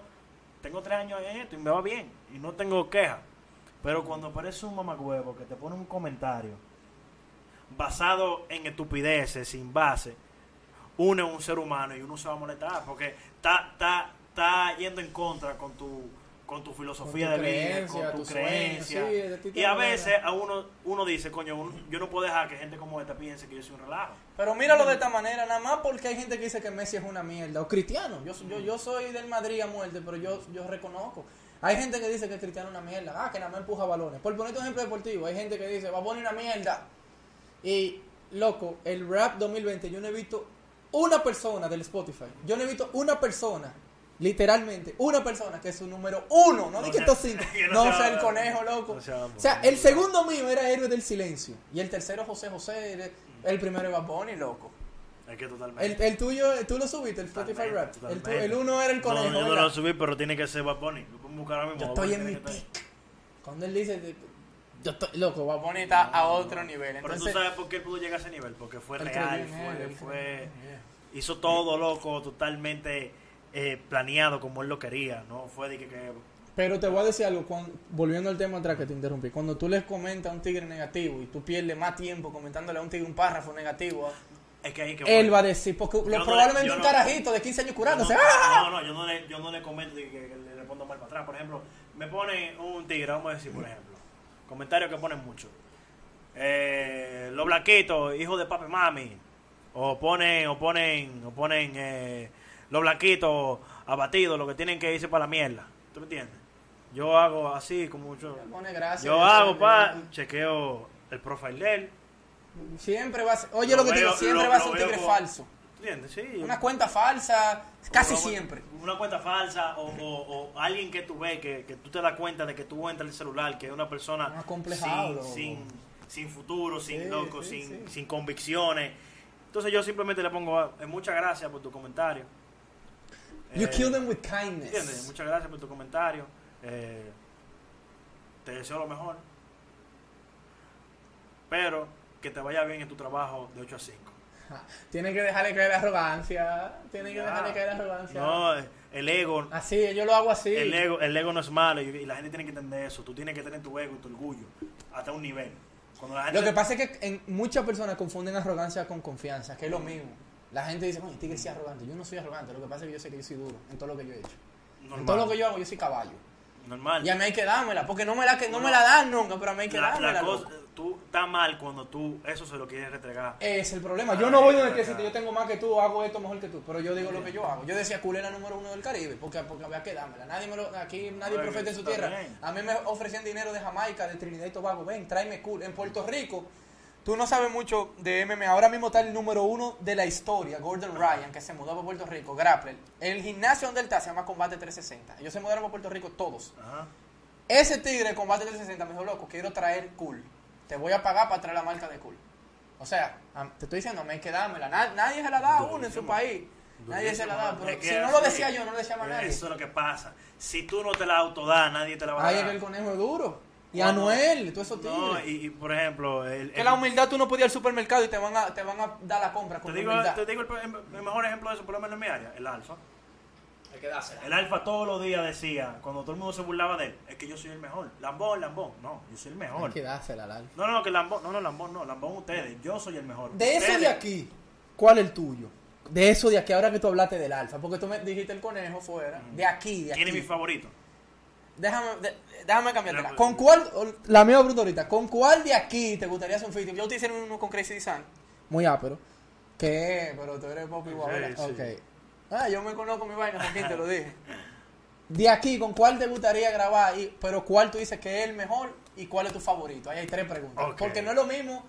tengo tres años en esto y me va bien. Y no tengo queja. Pero cuando aparece un mamagüevo que te pone un comentario basado en estupideces, sin base, uno es un ser humano y uno se va a molestar porque está, está, está yendo en contra con tu con tu filosofía Con tu de vida, con tu sueños, creencia. sí, y a veces a uno uno dice, coño, uno- yo no puedo dejar que gente como esta piense que yo soy un relajo. Pero míralo de esta manera, nada más porque hay gente que dice que Messi es una mierda. O Cristiano. Yo, yo, yo soy del Madrid a muerte, pero yo, yo reconozco. Hay gente que dice que Cristiano es una mierda. Ah, que nada más empuja balones. Por ponerte un ejemplo deportivo, hay gente que dice, va a poner una mierda. Y, loco, el rap 2020, yo no he visto una persona del Spotify. Yo no he visto una persona, literalmente, una persona que es su número uno. No, No di que estos cinco. <laughs> no No sea- el conejo, loco. no sea- O sea, el segundo mío era Héroe del Silencio. Y el tercero, José José. El, primero, Eva Bunny, loco. Es que totalmente. El, el tuyo, tú lo subiste, el Spotify Rap. El, tu- el uno era el conejo. No, yo no lo subí, pero tiene que ser Bad Bunny. Podemos buscar ahora mismo. Yo estoy en mi pick. Cuando él dice, de- yo estoy loco, Bad Bunny está a otro nivel. Pero tú Entonces, sabes por qué él pudo llegar a ese nivel. Porque fue real, fue, fue, él. hizo todo loco, totalmente eh, planeado como él lo quería. No fue de que, que Pero te voy a decir algo, cuando- volviendo al tema atrás que te interrumpí. Cuando tú les comentas a un tigre negativo y tú pierdes más tiempo comentándole a un tigre un párrafo negativo, es que ahí que él va a decir, porque no lo- le- probablemente un no- carajito de 15 años curándose. No, ¡ah! no, no, yo no le, yo no le comento que, que le respondo mal para atrás. Por ejemplo, me pone un tigre, vamos a decir, por ejemplo, comentarios que ponen mucho. Eh, los blanquitos, hijos de papi mami. O ponen, o ponen, o ponen eh, los blanquitos abatidos, lo que tienen que irse para la mierda. ¿Tú me entiendes? Yo hago así, como mucho. Yo hago, pa, chequeo el profile de él. Siempre va a ser, oye Lo lo que veo- digo, siempre lo- va a ser un tigre como- falso. ¿Entiendes? Sí. Una cuenta falsa, casi Una- siempre. Una cuenta falsa o, o- o alguien que tú ves que, que tú te das cuenta de que tú entras el celular, que es una persona sin, sin, sin futuro, sin Sí, loco, sí, sin, sin convicciones. Entonces yo simplemente le pongo eh, muchas gracias por tu comentario. You Eh, kill them with kindness. ¿Entiendes? Muchas gracias por tu comentario. Eh, te deseo lo mejor. Pero que te vaya bien en tu trabajo de 8 a 5. Ja, Tienen que dejarle caer la arrogancia. Tienen que dejarle caer la arrogancia. No, el ego, Así, yo lo hago así. El ego, el ego no es malo y, y la gente tiene que entender eso. Tú tienes que tener tu ego y tu orgullo hasta un nivel. Cuando la gente Lo que pasa es que en muchas personas confunden arrogancia con confianza, que es lo mismo. La gente dice, oye, tigre sí es arrogante. Yo no soy arrogante. Lo que pasa es que yo sé que yo soy duro en todo lo que yo he hecho. normal, En todo lo que yo hago, yo soy caballo. normal. Y a mí hay que dármela, porque no me la, que, no No, me la dan nunca, pero a mí hay que la, dármela. la cosa, tú estás mal cuando tú eso se lo quieres restregar. Es el problema. Ah, Yo no voy donde que si yo tengo más que tú, hago esto mejor que tú. Pero yo digo lo que yo hago. Yo decía culera número uno del Caribe, porque, porque había que dármela. Nadie me lo, aquí nadie Oye, profeta en su está tierra. bien. A mí me ofrecían dinero de Jamaica, de Trinidad y Tobago. Ven, tráeme cool. En Puerto Rico, tú no sabes mucho de MMA. Ahora mismo está el número uno de la historia, Gordon Ryan, que se mudó para Puerto Rico, Grappler. El gimnasio donde él está se llama Combate 360. Ellos se mudaron para Puerto Rico todos. Ajá. Ese tigre de Combate 360 me dijo, loco, quiero traer cool. Te voy a pagar para traer la marca de cool. O sea, te estoy diciendo, me hay que dármela. Na- nadie se la da a uno en su país. Nadie se la da. Pero si no lo decía yo, no lo decía más nadie. Eso es lo que pasa. Si tú no te la autodas, nadie te la va a dar. que el conejo es duro. Y Cuando- Anuel, todos esos tigres. No, y, y, por ejemplo, el, que el- la humildad tú no podías ir al supermercado y te van a, te van a dar la compra te con digo, humildad. te digo el, el mejor ejemplo de eso, por lo menos en mi área, el alfa. Hay que dársela. El Alfa todos los días decía, cuando todo el mundo se burlaba de él, es que yo soy el mejor. Lambón, Lambón. No, yo soy el mejor. Hay que dársela al alfa. No, no, que Lambón, no, no, Lambón, no, Lambón ustedes. Yo soy el mejor. De eso Ustedes- de aquí, ¿cuál es el tuyo? De eso de aquí, ahora que tú hablaste del alfa, porque tú me dijiste el conejo fuera, de aquí, de aquí. ¿Quién es mi favorito? Déjame, de- déjame cambiártela. ¿Con cuál, la mía pregunta ahorita, ¿con cuál de aquí te gustaría hacer un featuring? Yo te hice uno con Crazy Design, muy ápero. ¿Qué? Pero tú eres Poppy Guavela. Sí, sí. Ok. Ah, yo me conozco mi vaina, Joaquín, te lo dije. <laughs> De aquí, ¿con cuál te gustaría grabar? Y, pero ¿cuál tú dices que es el mejor y cuál es tu favorito? Ahí hay tres preguntas. Porque no es lo mismo.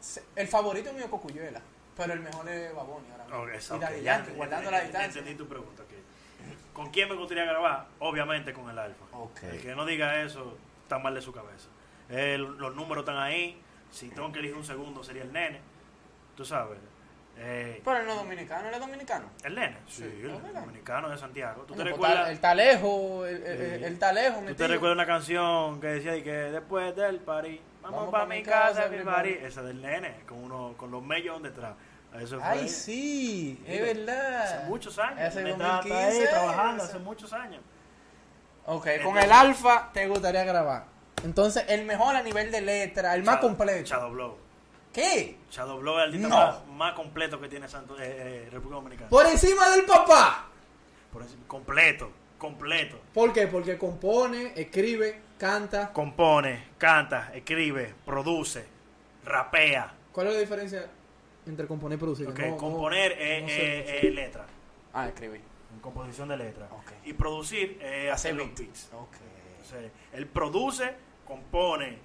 se- El favorito mío es Cocuyuela, pero el mejor es Baboni ahora mismo. Y ok, Daddy ya- guardando la distancia. Entendí tu pregunta. ok. ¿Con quién me gustaría grabar? Obviamente con el Alfa. Ok. El que no diga eso está mal de su cabeza. El- los números están ahí. Si tengo que elegir un segundo sería el nene. Tú sabes. Eh, Pero él no es dominicano, él es dominicano. el nene. Sí, Sí, el dominicano de Santiago. ¿Tú te pues, recuerdas? El talejo, el, el, talejo, ¿Tú te recuerdas una canción que decía y que después del party, vamos, Vamos para pa' mi casa, mi party? Esa del nene, con uno con los mellos detrás. Eso fue Ay, sí, es verdad. hace muchos años. Hace El nene está- está 2015, ahí trabajando hace- muchos años. Ok, con el alfa te gustaría grabar. Entonces, el mejor a nivel de letra, el más completo. Shadow Blow. ¿Qué? Shadow Blow es el artista No. más, más completo que tiene Santo, eh, eh, República Dominicana. Por encima del papá. Por encima- completo, completo. ¿Por qué? Porque compone, escribe, canta. Compone, canta, escribe, produce, rapea. ¿Cuál es la diferencia entre componer y producir? Ok, No, no- componer es no sé, es- no sé. es letra, Ah, escribir. composición de letra. Ok. Y producir es hacer los beat. beats. Ok. Entonces, él produce, compone,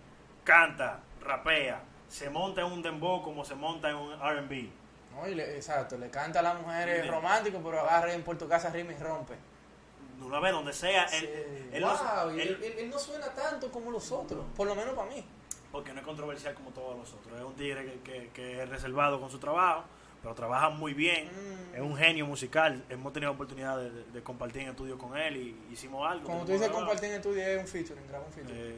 canta, rapea, se monta en un dembow como se monta en un R&B. No, y le- exacto, le canta a las mujeres Sí. romántico, pero agarra en por tu casa rima y rompe. Una vez donde sea, él, Sí. él no- wow, y él- él, él- él no suena tanto como los otros, por lo menos para mí. Porque no es controversial como todos los otros. Es un tigre que, que- que es reservado con su trabajo, pero trabaja muy bien. Mm. Es un genio musical. Hemos tenido oportunidad de, de- de compartir en estudio con él y hicimos algo. Como tú dices, compartir en estudio es un featuring, graba un featuring. Eh,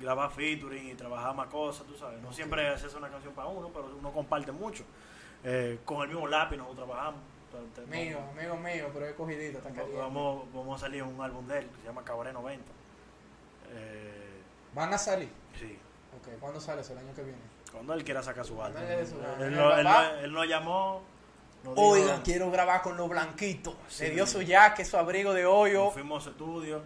grabar featuring y trabajar más cosas, tú sabes. No Ok. siempre haces una canción para uno, pero uno comparte mucho. Eh, con el mismo lápiz nosotros trabajamos. Entonces, mío, amigo mío, pero es cogidito, está vamos, vamos, a salir un álbum de él que se llama Cabaret 90. Eh, ¿Van a salir? sí. Ok, ¿cuándo sale eso? ¿El año que viene? Cuando él quiera sacar su álbum. Él. Él, no- él no- él nos llamó. dijo- Oigan, quiero grabar con los blanquitos. Sí. Le dio su jaque, su abrigo de hoyo. Nos fuimos a su estudio,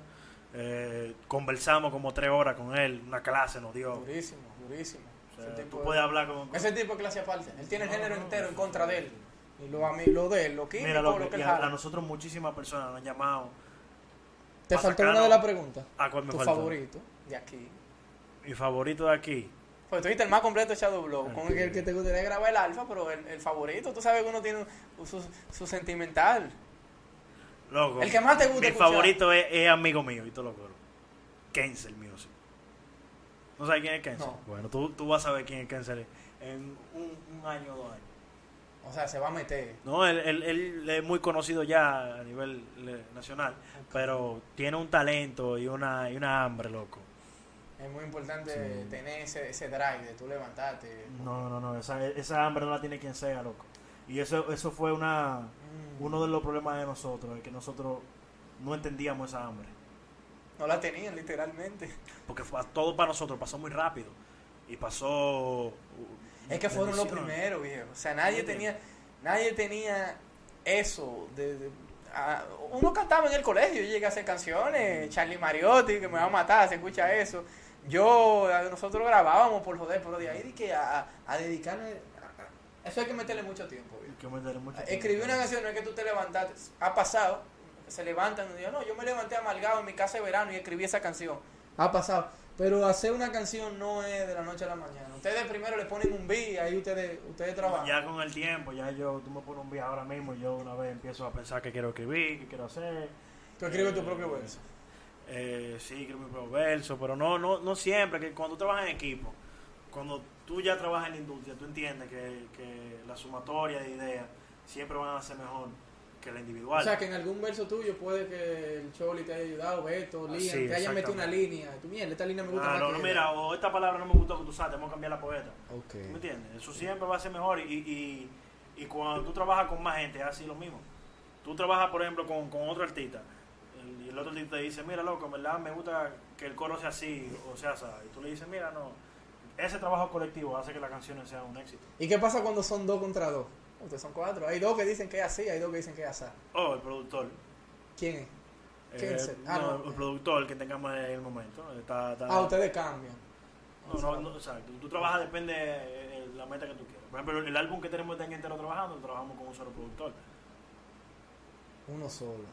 eh, conversamos como tres horas con él, una clase nos dio. Durísimo, durísimo. O sea, Ese tú tipo puedes de- hablar con... Ese tipo de clase aparte. Él tiene el No, género no, entero en contra de él. Y lo, ami- lo de él, lo químico, Mira, lo lo, que, él a, a nosotros muchísimas personas nos han llamado. Te faltó una de las preguntas. ¿A cuál me Tu faltó? favorito de aquí. Mi favorito de aquí. Pues tú dijiste el más completo Shadow Blow, con el que, te gustaría grabar el alfa, pero el, el favorito, tú sabes que uno tiene su, su sentimental. Loco. El que más te gusta Mi escuchar. favorito es, es amigo mío, y te lo juro. Kenzel Music. ¿No sabes quién es? No. Bueno, tú, tú vas a saber quién es Kenzel en un, un año o dos años. O sea, se va a meter. No, él, él- él es muy conocido ya a nivel nacional, pero tiene un talento y una, y una hambre, loco. Es muy importante Sí. tener ese, ese drive de tú levantarte. No, no, no, esa, esa hambre no la tiene quien sea, loco. Y eso, eso fue una, Mm. uno de los problemas de nosotros, es que nosotros no entendíamos esa hambre. No la tenían, literalmente. Porque fue- todo para nosotros pasó muy rápido. Y pasó... uh, Es que fueron los primeros, viejo. O sea, nadie Sí. tenía, nadie tenía eso. De, de- ah, uno cantaba en el colegio, yo llegué a hacer canciones, Charlie Mariotti, que me va a matar, se escucha eso. Yo, nosotros grabábamos por joder, pero de ahí de que a, a- eso hay que meterle mucho tiempo. Hay que meterle mucho Escribir tiempo. una canción no es que tú te levantaste, ha pasado, se levantan y digan, no, yo me levanté amargado en mi casa de verano y escribí esa canción. Ha pasado. Pero hacer una canción no es de la noche a la mañana. Ustedes primero le ponen un beat y ahí ustedes, ustedes trabajan. Ya con el tiempo, ya yo, tú me pones un día ahora mismo, yo una vez empiezo a pensar que quiero escribir, que quiero hacer. Tú escribes tu propio verso. Eh, sí, escribo mi propio verso, pero no, no, no siempre, que cuando trabajas en equipo, cuando tú ya trabajas en la industria, tú entiendes que, que la sumatoria de ideas siempre van a ser mejor que la individual. O sea, que en algún verso tuyo puede que el Choli te haya ayudado, Beto, Ah, Lian, sí, te haya metido una línea. Tú, mierda, esta línea me gusta Ah, más no, que no, esta". mira, o esta palabra no me gustó que tú usaste, vamos a cambiar la poeta. Ok. ¿Tú me entiendes? Eso siempre va a ser mejor y, y, y cuando tú trabajas con más gente es así lo mismo. Tú trabajas, por ejemplo, con, con otro artista y el otro te dice, mira, loco, en verdad me gusta que el coro sea así o sea así. Y tú le dices, mira, no, ese trabajo colectivo hace que las canciones sean un éxito. ¿Y qué pasa cuando son dos contra dos? Ustedes son cuatro. Hay dos que dicen que es así, hay dos que dicen que es así. Oh, el productor. ¿Quién es? ¿Quién Eh, es? Ah, no, no. el productor que tengamos en el momento. Está, está- Ah, ustedes cambian. No, no, no, exacto. Tú trabajas, depende de la meta que tú quieras. Por ejemplo, el álbum que tenemos de entero trabajando, trabajamos con un solo productor. Uno solo.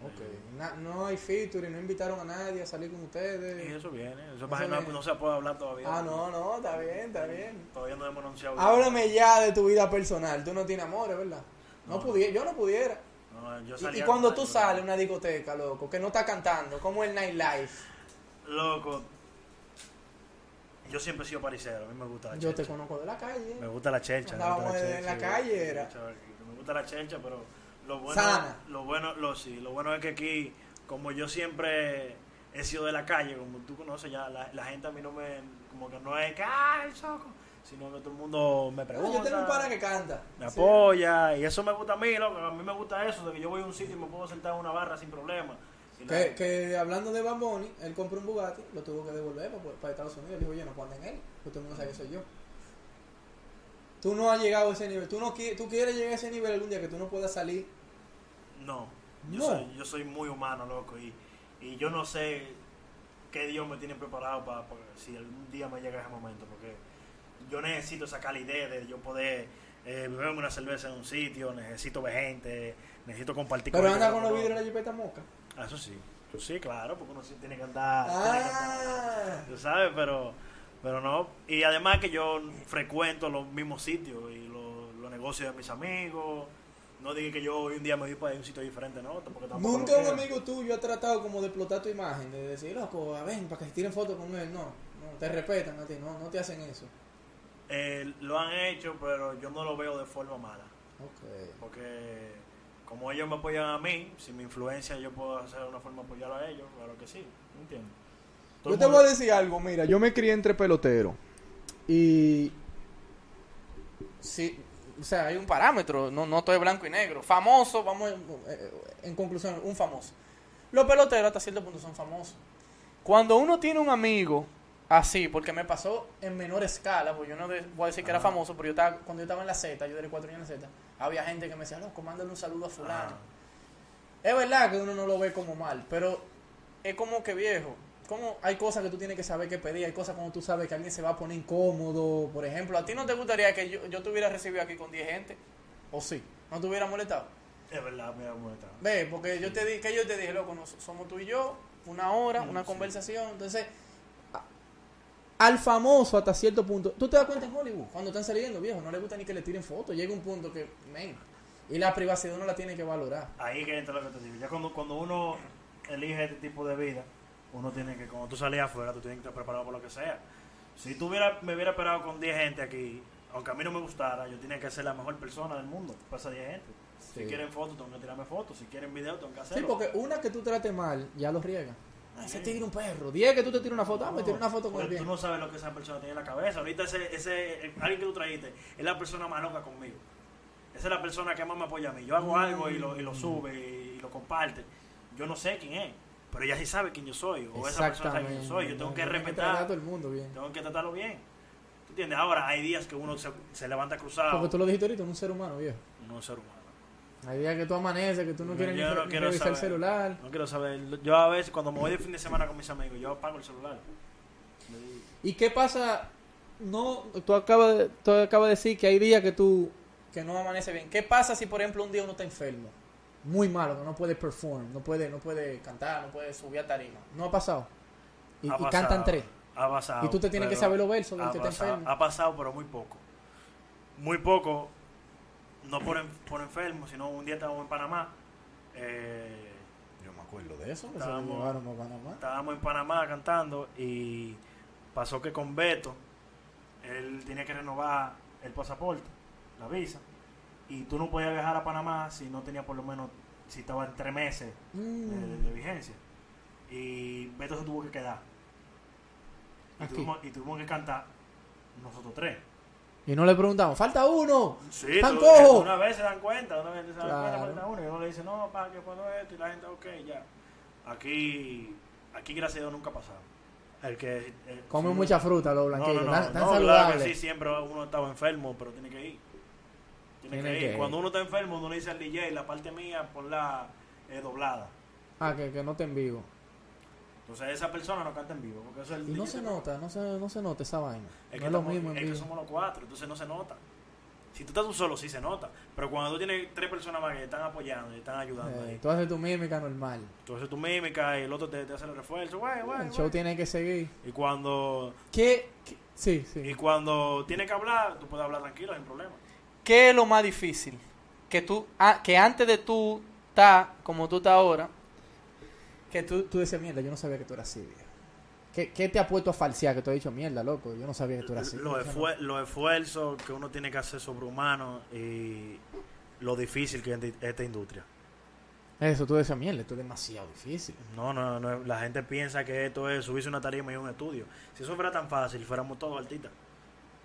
Ok. Na- no hay featuring, no invitaron a nadie a salir con Y ustedes. eso viene. Eso, Eso no, no se puede hablar todavía. Ah, no, no, está bien, está bien. Todavía no hemos anunciado. Háblame ya de tu vida personal. Tú no tienes amores, ¿verdad? No, No. pudiera, yo no pudiera. No, yo Y, salía y cuando tú sales a una discoteca, loco, que no está cantando, como el nightlife, Loco. Yo siempre he sido parisero. A mí me gusta la yo te conozco de la calle. Me gusta la chelcha. gusta en la chelcha, calle, era. Me gusta la chelcha, pero lo bueno, Sana. lo bueno, lo sí, lo bueno es que aquí, como yo siempre he sido de la calle, como tú conoces ya, la, la gente a mí no me, como que no es que, ah, el soco, sino que todo el mundo me No, pregunta, yo tengo un pana que canta. me Sí. apoya, y eso me gusta a mí, loco, a mí me gusta eso, de que yo voy a un sitio y me puedo sentar en una barra sin problema. Que, que hablando de Bad Bunny, él compró un Bugatti, lo tuvo que devolver para, para Estados Unidos. Dijo, oye, no puedo en él, porque todo el mundo sabe que soy yo. Tú no has llegado a ese nivel. Tú, no tú quieres llegar a ese nivel algún día que tú no puedas salir. No, yo, No. Soy, yo soy muy humano, loco, y, y yo no sé qué Dios me tiene preparado para, si algún día me llega ese momento, porque yo necesito sacar la idea de yo poder eh, beberme una cerveza en un sitio, necesito ver gente, necesito compartir Pero gente anda con los vidrios de la jipeta moca. Ah, Eso sí, Pues sí, claro, porque uno sí tiene que andar, tiene que andar, Ah, tú sabes, pero, pero no, y además que yo frecuento los mismos sitios y los, los negocios de mis amigos. No dije que yo hoy un día me voy para un sitio diferente, ¿no? Porque tampoco nunca un amigo tuyo ha tratado como de explotar tu imagen, de decir, loco, a ver, para que se tiren fotos con él. No, no, te respetan a ti, no, no te hacen eso. Eh, lo han hecho, pero yo no lo veo de forma mala. Ok. Porque como ellos me apoyan a mí, si mi influencia yo puedo hacer una forma de apoyar a ellos, claro que sí. ¿me ¿Entiendes? Todo Yo te mundo- voy a decir algo, mira, yo me crié entre peloteros y sí, o sea, hay un parámetro, no, no estoy blanco y negro. Famoso, vamos, eh, en conclusión, un famoso. Los peloteros hasta cierto punto son famosos. Cuando uno tiene un amigo así, porque me pasó en menor escala, pues yo no de- voy a decir que era famoso, pero yo estaba, cuando yo estaba en la Z, yo duré cuatro años en la Z, había gente que me decía, loco, mándale un saludo a fulano. Ah, Es verdad que uno no lo ve como mal, pero es como que viejo. Como hay cosas que tú tienes que saber qué pedir, hay cosas como tú sabes que alguien se va a poner incómodo. Por ejemplo, ¿a ti no te gustaría que yo, yo te hubiera recibido aquí con 10 gente? ¿O sí? ¿No te hubiera molestado? es verdad, mira cómo está. Ve, porque yo te di, que yo te dije, loco, nos- somos tú y yo, una hora, una sí. conversación. Entonces, a- al famoso hasta cierto punto, tú te das cuenta en Hollywood, cuando están saliendo, viejo, no le gusta ni que le tiren fotos. Llega un punto que, men, y la privacidad uno la tiene que valorar. Ahí que entra lo que te digo. Ya cuando, cuando uno elige este tipo de vida, uno tiene que, cuando tú salías afuera, tú tienes que estar preparado por lo que sea. Si tú hubiera, me hubiera esperado con 10 gente aquí, aunque a mí no me gustara, yo tenía que ser la mejor persona del mundo para esa 10 gente. Sí. Si quieren fotos, tengo que tirarme fotos. Si quieren video, tengo que Sí, hacerlo. porque una que tú trates mal, ya lo riega. Ah, se te tira un perro. Diez que tú te tiras una foto, ah, me tiro una foto con el Porque Tú bien. no sabes lo que esa persona tiene en la cabeza. Ahorita ese, ese el- alguien que tú trajiste es la persona más loca conmigo. Esa es la persona que más me apoya a mí. Yo hago Mm. algo y lo, y lo sube y, y lo comparte. Yo no sé quién es, pero ella sí sabe quién yo soy. O esa persona sabe quién yo soy. Yo tengo que Hay tratar a respetar, todo el mundo bien. tengo que tratarlo bien. ¿Tú entiendes? Ahora hay días que uno se, se levanta cruzado. Porque tú lo dijiste ahorita, un ser humano, viejo. No es ser humano. Hay días que tú amaneces, que tú no Yo quieres no ni quiero revisar el celular. No quiero saber. Yo a veces, cuando me voy de fin de semana con mis amigos, yo apago el celular. ¿Y qué pasa? No, tú acabas de, tú acabas de decir que hay días que tú que no amanece bien. ¿Qué pasa si por ejemplo un día uno está enfermo? Muy malo, que no puede perform, no puede no puede cantar, no puede subir a tarima. ¿No ha pasado? Y, ha y pasado, cantan tres. Ha pasado. Y tú te tienes que saber los versos del ha que pasado, enfermo. Ha pasado, pero muy poco. Muy poco. No por, en- por enfermo, sino un día estábamos en Panamá. eh, Yo me acuerdo de eso, que se lo llevaron para Panamá. estábamos en Panamá cantando y pasó que con Beto él tenía que renovar el pasaporte, la visa, y tú no podías viajar a Panamá si no tenía por lo menos, si estaba en tres meses de, Mm. de vigencia. Y Beto se tuvo que quedar. Y tuvimos, y tuvimos que cantar nosotros tres. Y no le preguntamos, falta uno. Sí, ¡Están tú- cojos! una vez se dan cuenta, una vez se dan Claro. cuenta, falta uno, y uno le dice, no, pa, que puedo esto, y la gente, ok, ya. Aquí, aquí gracias a Dios nunca ha pasado. El que... eh, Comen si mucha uno- fruta los No, blanquillos, no, no, tan, tan no, claro que sí, siempre uno estaba enfermo, pero tiene que ir. Tiene Tiene que ir. que- Cuando uno está enfermo, uno le dice al DJ, la parte mía, ponla eh, doblada. Ah, que, que no te en vivo. Entonces esa persona no canta en vivo. Porque eso es el Y no se nota, no se, no se nota esa vaina. Es no que, es lo estamos- mismo en es que somos los cuatro, entonces no se nota. Si tú estás tú solo, sí se nota. Pero cuando tú tienes tres personas más que te están apoyando y están ayudando Eh, ahí. tú haces tu mímica normal. Tú haces tu mímica y el otro te, te hace el refuerzo. Guay, guay, El guay. show tiene que seguir. Y cuando ¿Qué, qué, Sí, sí. y cuando tiene que hablar, tú puedes hablar tranquilo, sin problema. Qué es lo más difícil? Que tú, ah, que antes de tú estar como tú estás ahora, Que tú, tú decías, mierda, yo no sabía que tú eras así, viejo. ¿Qué, ¿Qué te ha puesto a falsear? Que tú has dicho, mierda, loco, yo no sabía que tú eras así. Los, esfuerzos que uno tiene que hacer sobrehumanos y lo difícil que es esta industria. Eso, tú decías, mierda, esto es demasiado difícil. No, no, no, la gente piensa que esto es subirse una tarima y un estudio. Si eso fuera tan fácil, fuéramos todos artistas.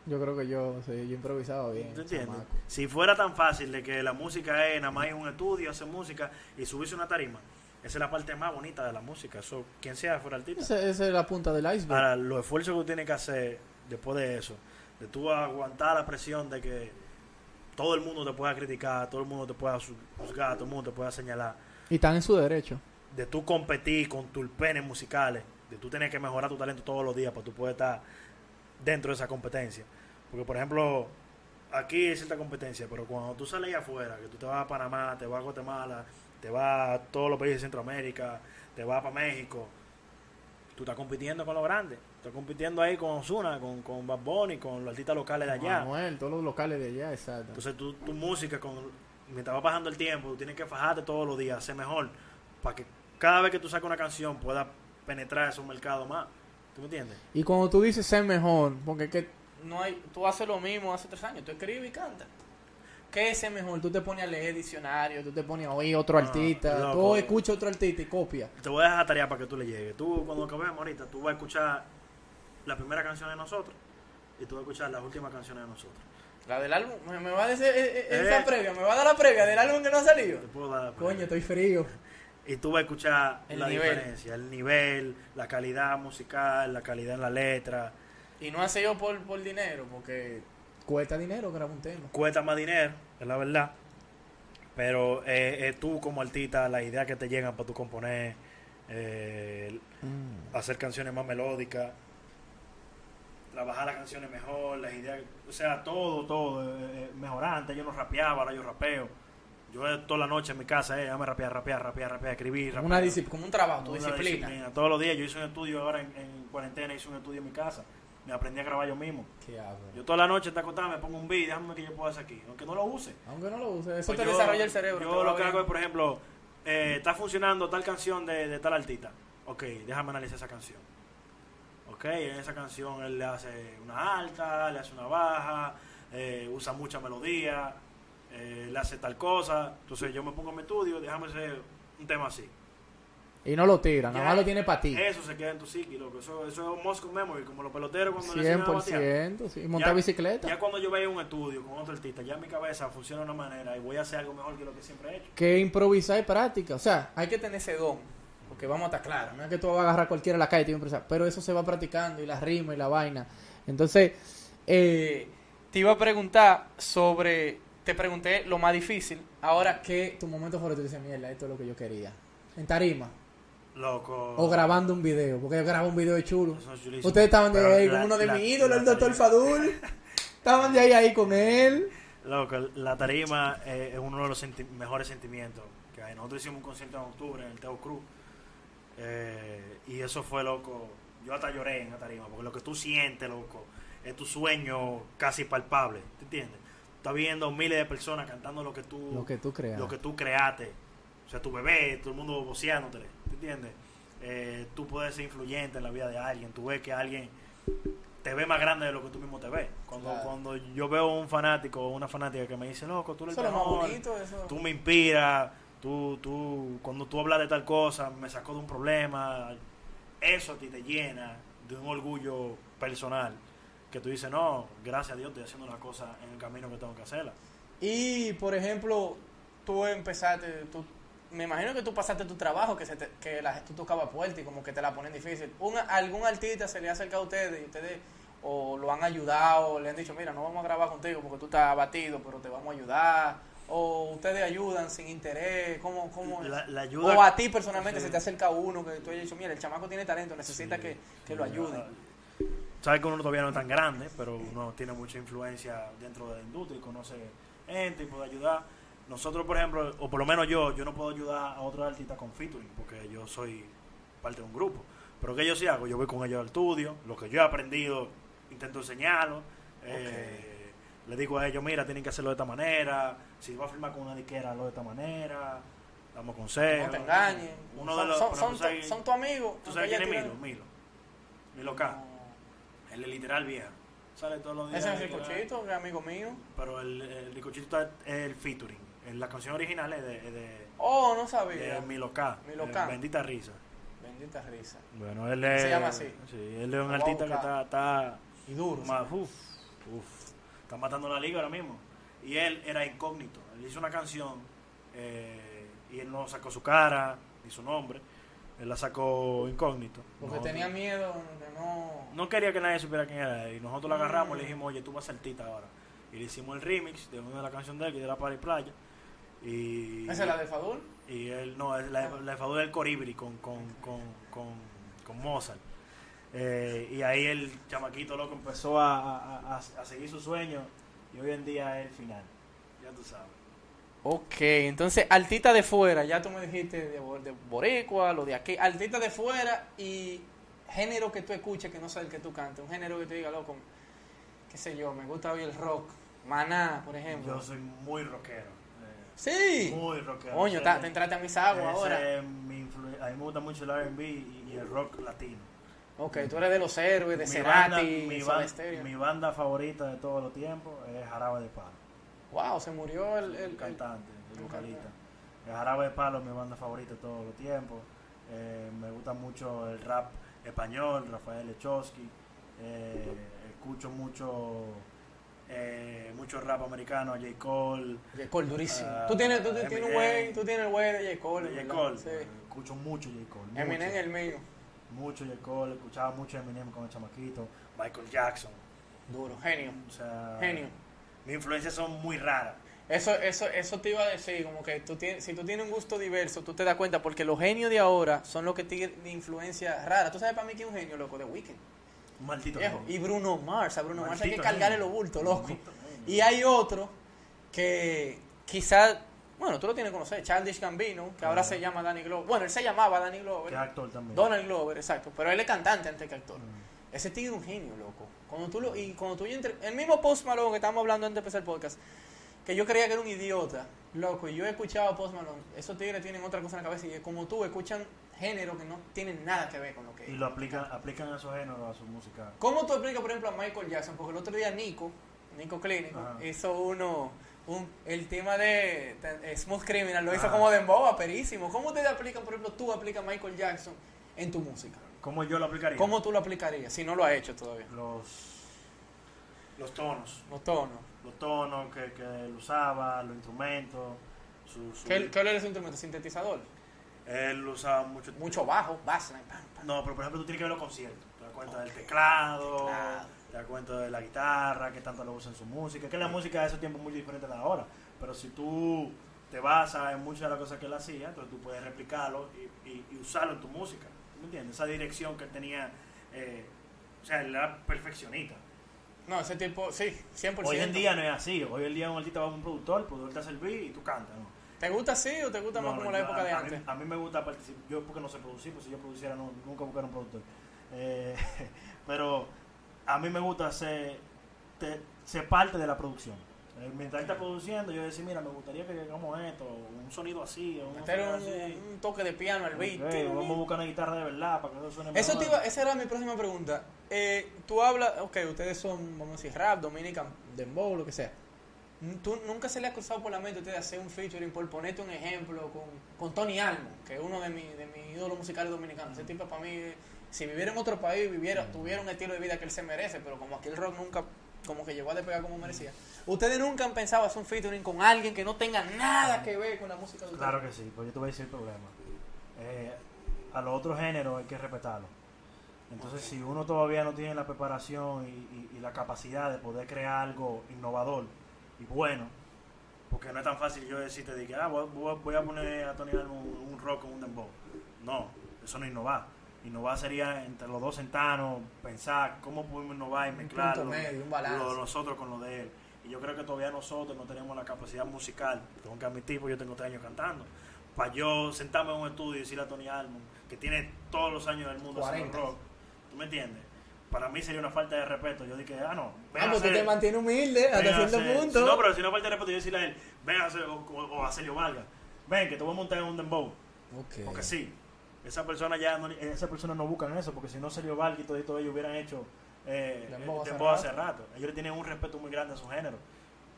Yo creo que yo, sí, yo improvisaba bien. ¿Tú entiendes? chamaco. Si fuera tan fácil de que la música es nada más un estudio, hacer música y subirse una tarima, esa es la parte más bonita de la música. Eso, quien sea fuera artista. Esa, esa es la punta del iceberg. Ahora, los esfuerzos que tú tienes que hacer después de eso, de tú aguantar la presión de que todo el mundo te pueda criticar, todo el mundo te pueda juzgar, todo el mundo te pueda señalar, Y están en su derecho. de tú competir con tus penes musicales, de tú tener que mejorar tu talento todos los días para tú poder estar dentro de esa competencia. Porque, por ejemplo, aquí hay cierta competencia, pero cuando tú sales afuera, que tú te vas a Panamá, te vas a Guatemala, te vas a todos los países de Centroamérica, te vas para México, tú estás compitiendo con los grandes. Estás compitiendo ahí con Osuna, con, con Bad Bunny, con los artistas locales de allá. Manuel, todos los locales de allá, exacto. Entonces tú, tu música, con, mientras va pasando el tiempo, tú tienes que fajarte todos los días, ser mejor, para que cada vez que tú saques una canción pueda penetrar esos mercados más. ¿Tú me entiendes? Y cuando tú dices ser mejor, porque es que no hay, tú haces lo mismo hace tres años, tú escribes y cantas. ¿qué es ser mejor? Tú te pones a leer diccionario, tú te pones a oír otro Ah, artista, loco. tú escuchas otro artista y copia. Te voy a dejar tarea para que tú le llegues. Tú, cuando acabemos ahorita, tú vas a escuchar la primera canción de nosotros y tú vas a escuchar las últimas canciones de nosotros. La del álbum, me, va a decir eh, eh, Eh. esa previa, me va a dar la previa del álbum que no ha salido. Te puedo dar- Coño, estoy frío. Y tú vas a escuchar El la nivel. diferencia, el nivel, la calidad musical, la calidad en la letra. Y no hace yo por, por dinero, porque Cuesta dinero grabar un tema. cuesta más dinero, es la verdad. Pero eh, eh, tú como artista, las ideas que te llegan para tú componer, eh, hacer canciones más melódicas, trabajar las canciones mejor, las ideas, o sea, todo, todo, eh, eh, mejorar. Antes yo no rapeaba, ahora yo rapeo. Yo toda la noche en mi casa, eh, déjame rapear, rapear, rapear, rapear, escribir, Una rapear. disciplina. como un trabajo, tu Una disciplina. Todos los días yo hice un estudio ahora en, en cuarentena, hice un estudio en mi casa. Me aprendí a grabar yo mismo. Qué. Yo toda la noche te acostado, me pongo un beat, déjame qué yo puedo hacer aquí, aunque no lo use. Aunque no lo uses, eso Pues te yo- desarrolla el cerebro. Yo lo que hago es, por ejemplo, eh, está funcionando tal canción de, de tal artista. Ok, déjame analizar esa canción. Ok, en esa canción él le hace una alta, le hace una baja, eh, usa mucha melodía, eh, le hace tal cosa. Entonces yo me pongo en mi estudio, déjame hacer un tema así. Y no lo tira, nada más lo tiene para ti. Eso se queda en tu psiqui, loco. Eso, eso es muscle memory, como los peloteros cuando le enseñan a batear. 100%, sí. Montar Ya- bicicleta. Ya cuando yo vaya a un estudio con otro artista, ya mi cabeza funciona de una manera y voy a hacer algo mejor que lo que siempre he hecho. que improvisar y práctica. O sea, Hay que tener ese don, porque vamos a estar claros. claro, no es que tú vas a agarrar cualquiera en la calle y te improvisar, pero eso se va practicando y la rima y la vaina. Entonces, Eh, te iba a preguntar sobre, te pregunté lo más difícil. Ahora, ¿qué tu momento favorito? Tú dices, mierda, esto es lo que yo quería. En tarima. Loco. O grabando un video, porque yo grabo un video de chulo. Es. Ustedes estaban de ahí la- con uno de mis ídolos, el doctor Fadul. Estaban de ahí ahí con él. Loco, la tarima eh, es uno de los senti- mejores sentimientos que hay. Nosotros hicimos un concierto en octubre en el Teo Cruz. eh, y eso fue loco. Yo hasta lloré en la tarima, porque lo que tú sientes, loco, es tu sueño casi palpable. ¿Te entiendes? Estás viendo miles de personas cantando lo que tú, Lo que tú creas. lo que tú creaste. O sea, tu bebé, todo el mundo voceándote. ¿Te entiendes? Eh, tú puedes ser influyente en la vida de alguien. Tú ves que alguien te ve más grande de lo que tú mismo te ves. Cuando, Claro. cuando yo veo un fanático o una fanática que me dice, loco, tú eres eso el es lo más mejor, bonito. Eso. tú me inspiras, tú, tú, cuando tú hablas de tal cosa, me sacó de un problema. Eso a ti te llena de un orgullo personal. Que tú dices, no, gracias a Dios estoy haciendo la cosa en el camino que tengo que hacerla. Y, por ejemplo, tú empezaste, tú, me imagino que tú pasaste tu trabajo, que, se te- que la, tú tocabas puertas y como que te la ponen difícil. Un, ¿Algún artista se le ha acercado a ustedes y ustedes, o lo han ayudado, le han dicho, mira, no vamos a grabar contigo porque tú estás abatido, pero te vamos a ayudar, o ustedes ayudan sin interés, ¿cómo, cómo? La- la ayuda- o a ti personalmente Sí. se te acerca uno que tú hayas dicho, mira, el chamaco tiene talento, necesita Sí, que, que lo sí, ayuden. Sabes que uno todavía no es tan grande, pero uno tiene mucha influencia dentro de la industria y conoce gente y puede ayudar. Nosotros, por ejemplo, o por lo menos yo, yo no puedo ayudar a otros artistas con featuring porque yo soy parte de un grupo. Pero ¿qué yo sí hago? Yo voy con ellos al estudio, lo que yo he aprendido, intento enseñarlo. eh, le digo a ellos, mira, tienen que hacerlo de esta manera. Si vas a firmar con una diquera, hazlo de esta manera. Damos consejos. no te engañen. Uno son, de los, son, son, tu- ¿sabes- son tu amigo. ¿Tú sabes quién es Milo? Milo. Milo K. El literal vieja. Sale todos los días. Ese es el ricochito, que es amigo mío. Pero el, el ricochito está es el featuring. La canción original es de, de, Oh, no de sabía. Milo K. Milo eh, K. Bendita risa. Bendita risa. Bueno, él es. Se llama así. Sí, él es un artista que está. está Y duro. más, uf, uf, está matando la liga ahora mismo. Y él era incógnito. Él hizo una canción eh, y él no sacó su cara ni su nombre. Él la sacó incógnito. Porque Nosotros- tenía miedo de no... No quería que nadie supiera quién era. Y nosotros lo agarramos y le dijimos, oye, tú vas a ser ahora. Y le hicimos el remix de una de las canciones de él, que era Para y Playa. Y, ¿Esa es la de Fadul? y él, no, es la, la de Fadul del Coribri con, con, con, con, con Mozart. Eh, y ahí el chamaquito loco empezó a, a, a- a seguir su sueño y hoy en día es el final. Ya tú sabes. Ok, entonces artista de fuera, ya tú me dijiste de, de Boricua, lo de aquí, artista de fuera y género que tú escuches que no sea el que tú cantes, un género que te diga, loco, qué sé yo, me gusta hoy el rock, Maná, por ejemplo. Yo soy muy rockero. eh, Sí, muy rockero. coño, te entraste a mis aguas ahora. mi influ- a mí me gusta mucho el R&B y, y el rock latino. Ok, tú eres de los héroes, de mi Cerati, banda, mi, Stereo. mi banda favorita de todos los tiempos es Jarabe de Palo. Wow, se murió el... el- cantante, el el vocalista. El Jarabe de Palo es mi banda favorita de todos los tiempos. Eh, me gusta mucho el rap español, Rafael Echowski. Eh, escucho mucho eh, mucho rap americano, J. Cole. J. Cole, durísimo. Ah, tú tienes, tú tienes un güey, tú tienes el güey de J. Cole. J. ¿verdad? Cole. Sí. Escucho mucho J. Cole. Eminem el mío. Mucho J. Cole, escuchaba mucho Eminem con el chamaquito. Michael Jackson. Duro, genio. O sea, Genio. Mis influencias son muy raras. Eso, eso, eso te iba a decir, como que tú tienes, si tú tienes un gusto diverso, tú te das cuenta, porque los genios de ahora son los que tienen influencia rara. ¿Tú sabes para mí que es un genio, loco? De Weekend. Un maldito Viejo. genio. Y Bruno Mars, a Bruno Mars hay que cargarle los bultos, loco. Maldito. Y hay otro que quizás, bueno, tú lo tienes que conocer, Childish Gambino, que ahora Ah. se llama Danny Glover. Bueno, él se llamaba Danny Glover. Que actor también. Donald Glover, exacto. Pero él es cantante antes que actor. Mm. Ese tigre es un genio, loco. Cuando tú lo, y cuando tú entre, el mismo Post Malone que estábamos hablando antes de empezar el podcast, que yo creía que era un idiota, loco, y yo he escuchado a Post Malone, esos tigres tienen otra cosa en la cabeza y como tú escuchan género que no tienen nada que ver con lo que Y lo aplican, aplican a esos géneros, a su música. ¿Cómo tú explicas, por ejemplo, a Michael Jackson? Porque el otro día Nico, Nico Clínico, Ajá. hizo uno, un, el tema de, de Smooth Criminal, lo hizo como de emboba, perísimo. ¿Cómo ustedes aplican, por ejemplo, tú aplicas a Michael Jackson en tu música? ¿Cómo yo lo aplicaría? ¿Cómo tú lo aplicarías si no lo has hecho todavía? Los, los tonos. Los tonos. Los tonos que, que él usaba, los instrumentos. Su, su- ¿Qué, qué es su instrumento? ¿Sintetizador? Él usaba mucho. Mucho bajo, bassline, pam, pam. No, pero por ejemplo tú tienes que ver los conciertos. Te das cuenta del teclado, Teclado. te das cuenta de la guitarra, que tanto lo usa en su música. Que la música de ese tiempo es muy diferente a la de ahora. Pero si tú te basas en muchas de las cosas que él hacía, entonces tú puedes replicarlo y, y- y usarlo en tu música. ¿Me entiendes? Esa dirección que él tenía. eh, o sea, él era perfeccionista. No, ese tipo, sí, 100%. Hoy en día no es así. Hoy en día un artista va a un productor, el productor te hace el beat y tú cantas. ¿no? ¿Te gusta así o te gusta No, más no, como la época a, de a antes? Mí, a mí me gusta participar. Yo porque no sé producir, pues si yo produciera no, nunca buscara un productor. Eh, <laughs> pero a mí me gusta ser, te- ser parte de la producción. Mientras él está produciendo, yo decir, mira, me gustaría que hagamos esto, un sonido así, un un, un toque de piano al beat. Vamos a buscar una guitarra de verdad para que eso suene Eso te iba, esa era mi próxima pregunta. Eh, tú hablas, ok, ustedes son, vamos a decir, rap, dominican, dembow, lo que sea. ¿Tú nunca se le ha cruzado por la mente a ustedes hacer un featuring, por ponerte un ejemplo, con, con Tony Almo, que es uno de, mi, de mis ídolos musicales dominicanos? Ese tipo para mí, si viviera en otro país, viviera, tuviera un estilo de vida que él se merece, pero como aquí el rock nunca, como que llegó a despegar como merecía. ¿Ustedes nunca han pensado hacer un featuring con alguien que no tenga nada que ver con la música de ustedes? Claro que sí, pues yo te voy a decir el problema. Eh, a los otros géneros hay que respetarlo. Entonces, si uno todavía no tiene la preparación y, y- y la capacidad de poder crear algo innovador y bueno, porque no es tan fácil yo decirte de que ah, voy, a poner a Tony un, un rock o un dembow. No, eso no es innovar. Innovar sería entre los dos sentarnos, pensar cómo podemos innovar y Un mezclar lo- medio, un lo de nosotros con lo de él. Y yo creo que todavía nosotros no tenemos la capacidad musical, tengo que admitir, porque yo tengo tres años cantando, para yo sentarme en un estudio y decirle a Tony Allen, que tiene todos los años del mundo haciendo 40. rock, ¿tú me entiendes? Para mí sería una falta de respeto. Yo dije, ah, no, ven Ah, pues tú te mantienes humilde hasta cierto punto. si no, pero si no falta de respeto, yo decirle a él, ven a hacer, o, o- o a Celio Vargas, ven, que te voy a montar en un dembow. Ok. Porque sí, esa persona ya no, esa persona no buscan eso, porque si no Sergio Vargas y todo, y todo ellos hubieran hecho eh, Dembow hace rato. Ellos le tienen un respeto muy grande a su género.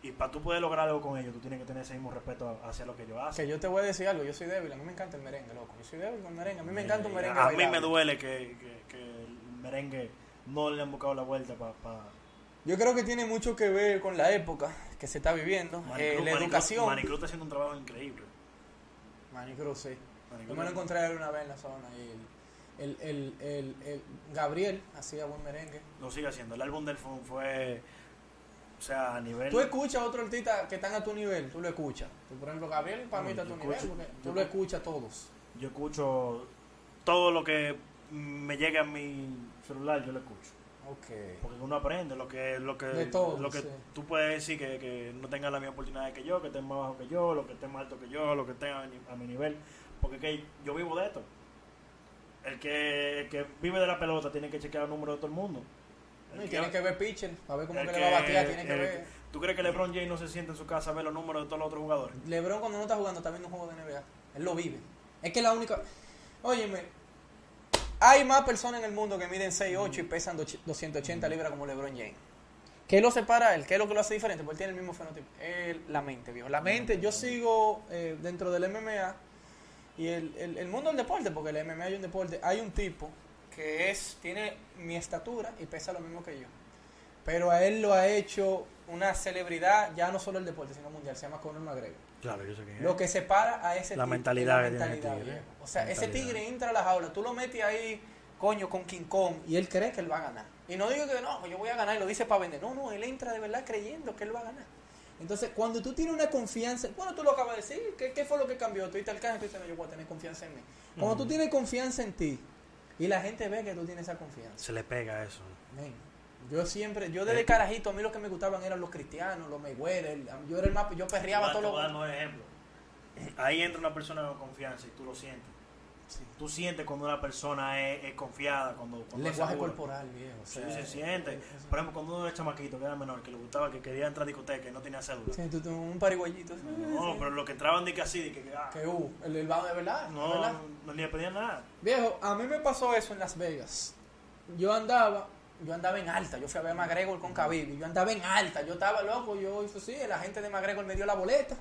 Y para tú poder lograr algo con ellos, tú tienes que tener ese mismo respeto hacia lo que ellos hacen. Que yo te voy a decir algo, yo soy débil, a mí me encanta el merengue, loco. Yo soy débil con el merengue, a mí me encanta un Eh, merengue. A mí me duele que, que- que el merengue no le han buscado la vuelta para... Yo creo que tiene mucho que ver con la época que se está viviendo, eh, la educación. Manicruz está haciendo un trabajo increíble. Manicruz, sí. Yo me lo encontré a él una vez en la zona y el, el, el, el, el Gabriel hacía buen merengue. Lo sigue haciendo. El álbum del fue, fue o sea, a nivel... Tú escuchas a otros artistas que están a tu nivel, tú lo escuchas. Tú, por ejemplo, Gabriel para mí está a tu nivel porque yo tú lo escu- escuchas todos. Yo escucho todo lo que me llega a mi celular, yo lo escucho. Ok. Porque uno aprende lo que lo que todo, lo que sí. tú puedes decir que, que no tenga la misma oportunidad que yo, que esté más bajo que yo, lo que esté más alto que yo, lo que esté a, mi- a mi nivel, porque que yo vivo de esto. El que, el que vive de la pelota tiene que chequear los números de todo el mundo. El Y que- tiene que ver pitcher, para ver cómo el que le va a que- batear, tiene que el- ver. ¿Tú crees que LeBron James no se siente en su casa a ver los números de todos los otros jugadores? LeBron cuando no está jugando está viendo un juego de NBA. Él lo vive. Es que la única... Óyeme, hay más personas en el mundo que miden 6'8 y pesan doch- 280 libras como LeBron James. ¿Qué lo separa a él? ¿Qué es lo que lo hace diferente? Porque él tiene el mismo fenotipo. Él- la mente, viejo. La mente, yo sigo eh, dentro del MMA y el, el- el mundo del deporte, porque el MMA hay un deporte, hay un tipo que es tiene mi estatura y pesa lo mismo que yo. Pero a él lo ha hecho una celebridad, ya no solo el deporte, sino mundial. Se llama Conor McGregor. Claro, yo sé que Lo que separa a ese La tipo mentalidad es que la tiene mentalidad, tigre. viejo. O sea, ese tigre entra a la jaula, tú lo metes ahí, coño, con King Kong, y él cree que él va a ganar. Y no digo que no, que yo voy a ganar y lo dice para vender. No, no, él entra de verdad creyendo que él va a ganar. Entonces, cuando tú tienes una confianza, bueno, tú lo acabas de decir, ¿qué, qué fue lo que cambió? Tú alcanzas y tú dices, no, yo voy a tener confianza en mí. Cuando tú tienes confianza en ti y la gente ve que tú tienes esa confianza, se le pega eso. Yo siempre, yo desde Eh. carajito, a mí lo que me gustaban eran los cristianos, los Mayweather. Yo era el más, yo perreaba Te todo voy a dar lo un ejemplo. Ahí entra una persona con confianza y tú lo sientes. Tú sientes cuando una persona es, es confiada, cuando, cuando lenguaje corporal, viejo. o Sí, se siente. Por ejemplo, cuando uno era chamaquito, que era menor, que le gustaba, que quería entrar a discoteca y no tenía cédula. Sí, tú, tú, un pariguayito. No, pero lo que entraban de que así, de que, ah, Que uh, el, el de verdad. no, verdad. no le pedían nada. Viejo, a mí me pasó eso en Las Vegas. Yo andaba, yo andaba en alta. Yo fui a ver a McGregor con Khabib. Yo andaba en alta. Yo estaba loco. Yo hice sí, la gente de McGregor me dio la boleta.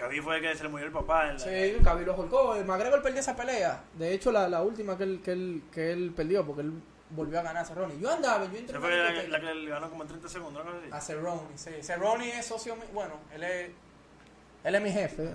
Khabib fue el que se le murió el papá. En la, Sí, Khabib lo holcó. El McGregor perdió esa pelea. De hecho, la, la última que él, que, él, que él perdió, porque él volvió a ganar a Cerrone. Yo andaba, yo entré fue la, que le ganó como en 30 segundos, así. A Cerrone, sí. Cerrone es socio mío. Bueno, él es, él es mi jefe.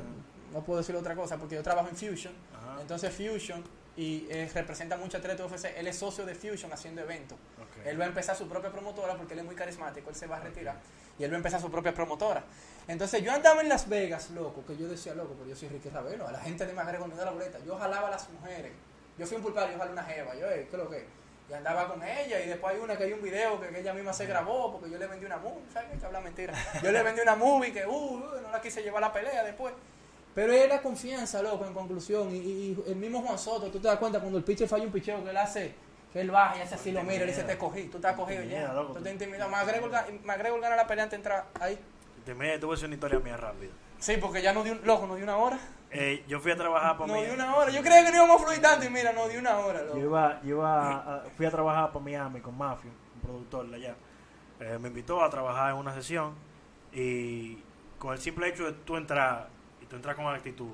No puedo decir otra cosa porque yo trabajo en Fusion. Entonces Fusion y eh, representa mucho atleta UFC. Él es socio de Fusion haciendo eventos. Él va a empezar su propia promotora porque él es muy carismático. Él se va a retirar y él va a empezar su propia promotora. Entonces yo andaba en Las Vegas, loco, que yo decía, loco, pero yo soy Ricky Ravelo. A la gente de me da la boleta. Yo jalaba a las mujeres. Yo fui un pulpar, yo jalé una jeva. Yo, eh, ¿qué es lo que? Y andaba con ella y después hay una que hay un video que, ella misma se grabó porque yo le vendí una movie. ¿Sabes qué? Que habla mentira. Yo le vendí una movie que, uh, uh, no la quise llevar a la pelea después. Pero era confianza, loco, en conclusión. Y, y- el mismo Juan Soto, tú te das cuenta cuando el pitcher falla un picheo que él hace, él baja y hace así, lo mira, y dice, te cogí, tú estás cogido ya. Tú te intimidas. McGregor, ga- McGregor gana la pelea antes de entrar ahí. Te me tuve una historia mía rápida. Sí, porque ya no dio un, loco, no dio una hora. Eh, yo fui a trabajar para No mí. dio una hora. Yo creía que no íbamos a fluir tanto y mira, no dio una hora, Yo loco. iba, yo iba a- fui a trabajar para Miami con Mafio, un productor de allá. Eh, me invitó a trabajar en una sesión y con el simple hecho de tú entrar y tú entrar con actitud,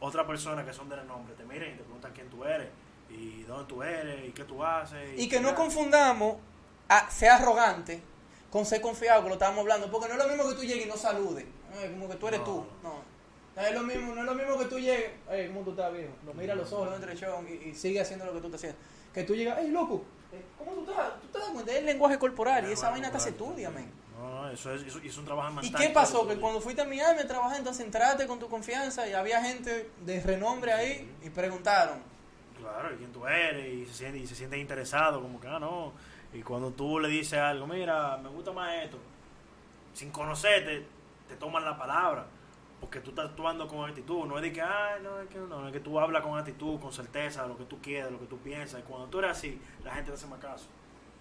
otra persona que son de renombre te miran y te preguntan quién tú eres y dónde tú eres y qué tú haces. Y que no confundamos a ser arrogante con ser confiado, que lo estábamos hablando. Porque no es lo mismo que tú llegues y no saludes. Eh, como que tú eres No. tú. No. No es lo mismo, no es lo mismo que tú llegues, hey, ¿cómo tú estás, viejo? Lo mira a los ojos, entre show y, y sigue haciendo lo que tú estás haciendo. Que tú llegas, hey, loco, eh, ¿cómo tú estás? Tú te das cuenta, es el lenguaje corporal y esa vaina te se estudia, men. No, no, eso es, eso, es un trabajo ¿Y mental. qué pasó? Que cuando fuiste a Miami a trabajar, entonces entraste con tu confianza y había gente de renombre ahí y preguntaron. Claro, y quién tú eres, y se siente, y se siente interesado, como que, ah, no. Y cuando tú le dices algo, mira, me gusta más esto, sin conocerte, te toman la palabra, porque tú estás actuando con actitud, no es de que, ah, no, es que no, es que tú hablas con actitud, con certeza, lo que tú quieres, lo que tú piensas, y cuando tú eres así, la gente te hace más caso.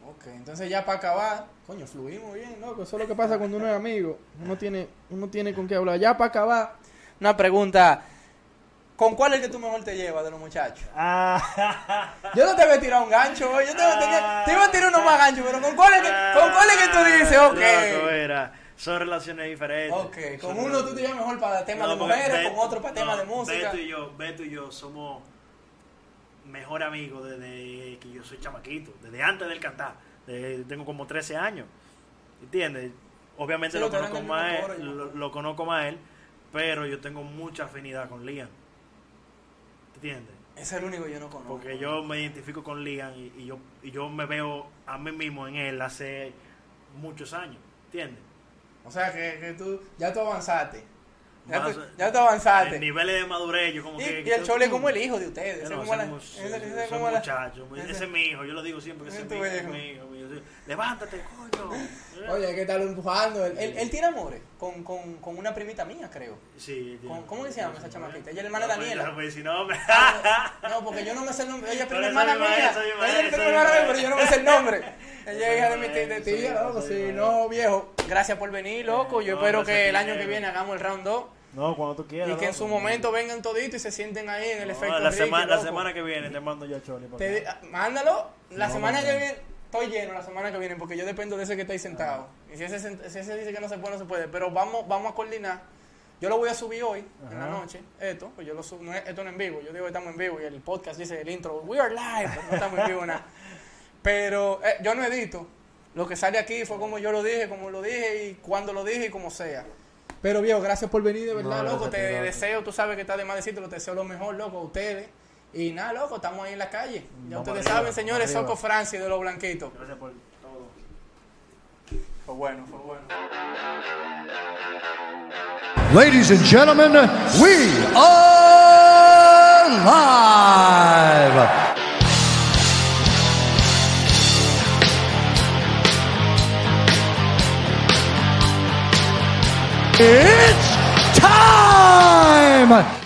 Ok, entonces ya para acabar, coño, fluimos bien, loco. Eso es lo que pasa cuando uno es amigo. Uno tiene, uno tiene con qué hablar. Ya para acabar, una pregunta. ¿Con cuál es el que tú mejor te llevas de los muchachos? Ah, Yo no te voy a tirar un gancho. Yo te, voy a tirar- te iba a tirar uno más gancho, pero ¿con cuál es que, con cuál es que tú dices? Ok. mira, son relaciones diferentes. Ok, con uno tú te llevas mejor para temas de No, porque mujeres, con otro para temas no, de música. Beto y yo, Beto y yo somos mejor amigos desde que yo soy chamaquito, desde antes del cantar. Desde- tengo como 13 años. ¿Entiendes? Obviamente Sí, lo conozco más él, lo, lo conozco más él, pero yo tengo mucha afinidad con Liam. ¿Entiendes? Ese es el único que yo no conozco. Porque yo me identifico con Liam y, y yo, y yo me veo a mí mismo en él hace muchos años. ¿Entiendes? O sea que, que tú, ya tú avanzaste. Ya, Más- tú, ya tú avanzaste. En niveles de madurez, yo como Y, que... y el chole es como el hijo de ustedes. Ese es como la- somos- ese- ese es la- ese- mi hijo, yo lo digo siempre que ese es mi hijo, Levántate, coño. Oye, hay que estarlo empujando. Él, él, él tiene amores con, con, con una primita mía, creo. Sí, ¿Cómo- cómo que se llama esa chamaquita? Ella es la hermana No, de Daniela. No, pues, si no, me- No, porque yo no me sé el nombre. Ella es prima hermana mía. Ella es prima hermana mía, pero yo no me sé el nombre. <laughs> Ella es hija de mi tía, tía, loco. esa Sí, no, viejo. Gracias por venir, loco. Yo No, espero que a el año que viene hagamos el round 2 No, cuando tú quieras. y que en su momento vengan toditos y se sienten ahí en el No, efecto la, Ricky, semana, la semana que viene te mando ya Choli. para Te- acá. ah, mándalo la semana que viene. Estoy lleno la semana que viene porque yo dependo de ese que está ahí sentado. Y si ese, si ese dice que no se puede, no se puede. Pero vamos, vamos a coordinar. Yo lo voy a subir hoy, en la noche, esto, pues yo lo subo, no es, esto no en vivo, yo digo estamos en vivo y el podcast dice el intro, we are live, no estamos en vivo nada. <laughs> Pero eh, yo no edito, lo que sale aquí fue como yo lo dije, como lo dije y cuando lo dije y como sea. Pero viejo, gracias por venir, de verdad, No, loco, te deseo, tú sabes que está de más decirte, te deseo lo mejor, loco, a ustedes. Y nada, loco, estamos ahí en la calle. Ya Vamos ustedes arriba, saben, señores, arriba. Soco Francis de los Blanquitos. Gracias por todo. Fue bueno, fue bueno. Ladies and gentlemen, we are live. It's time!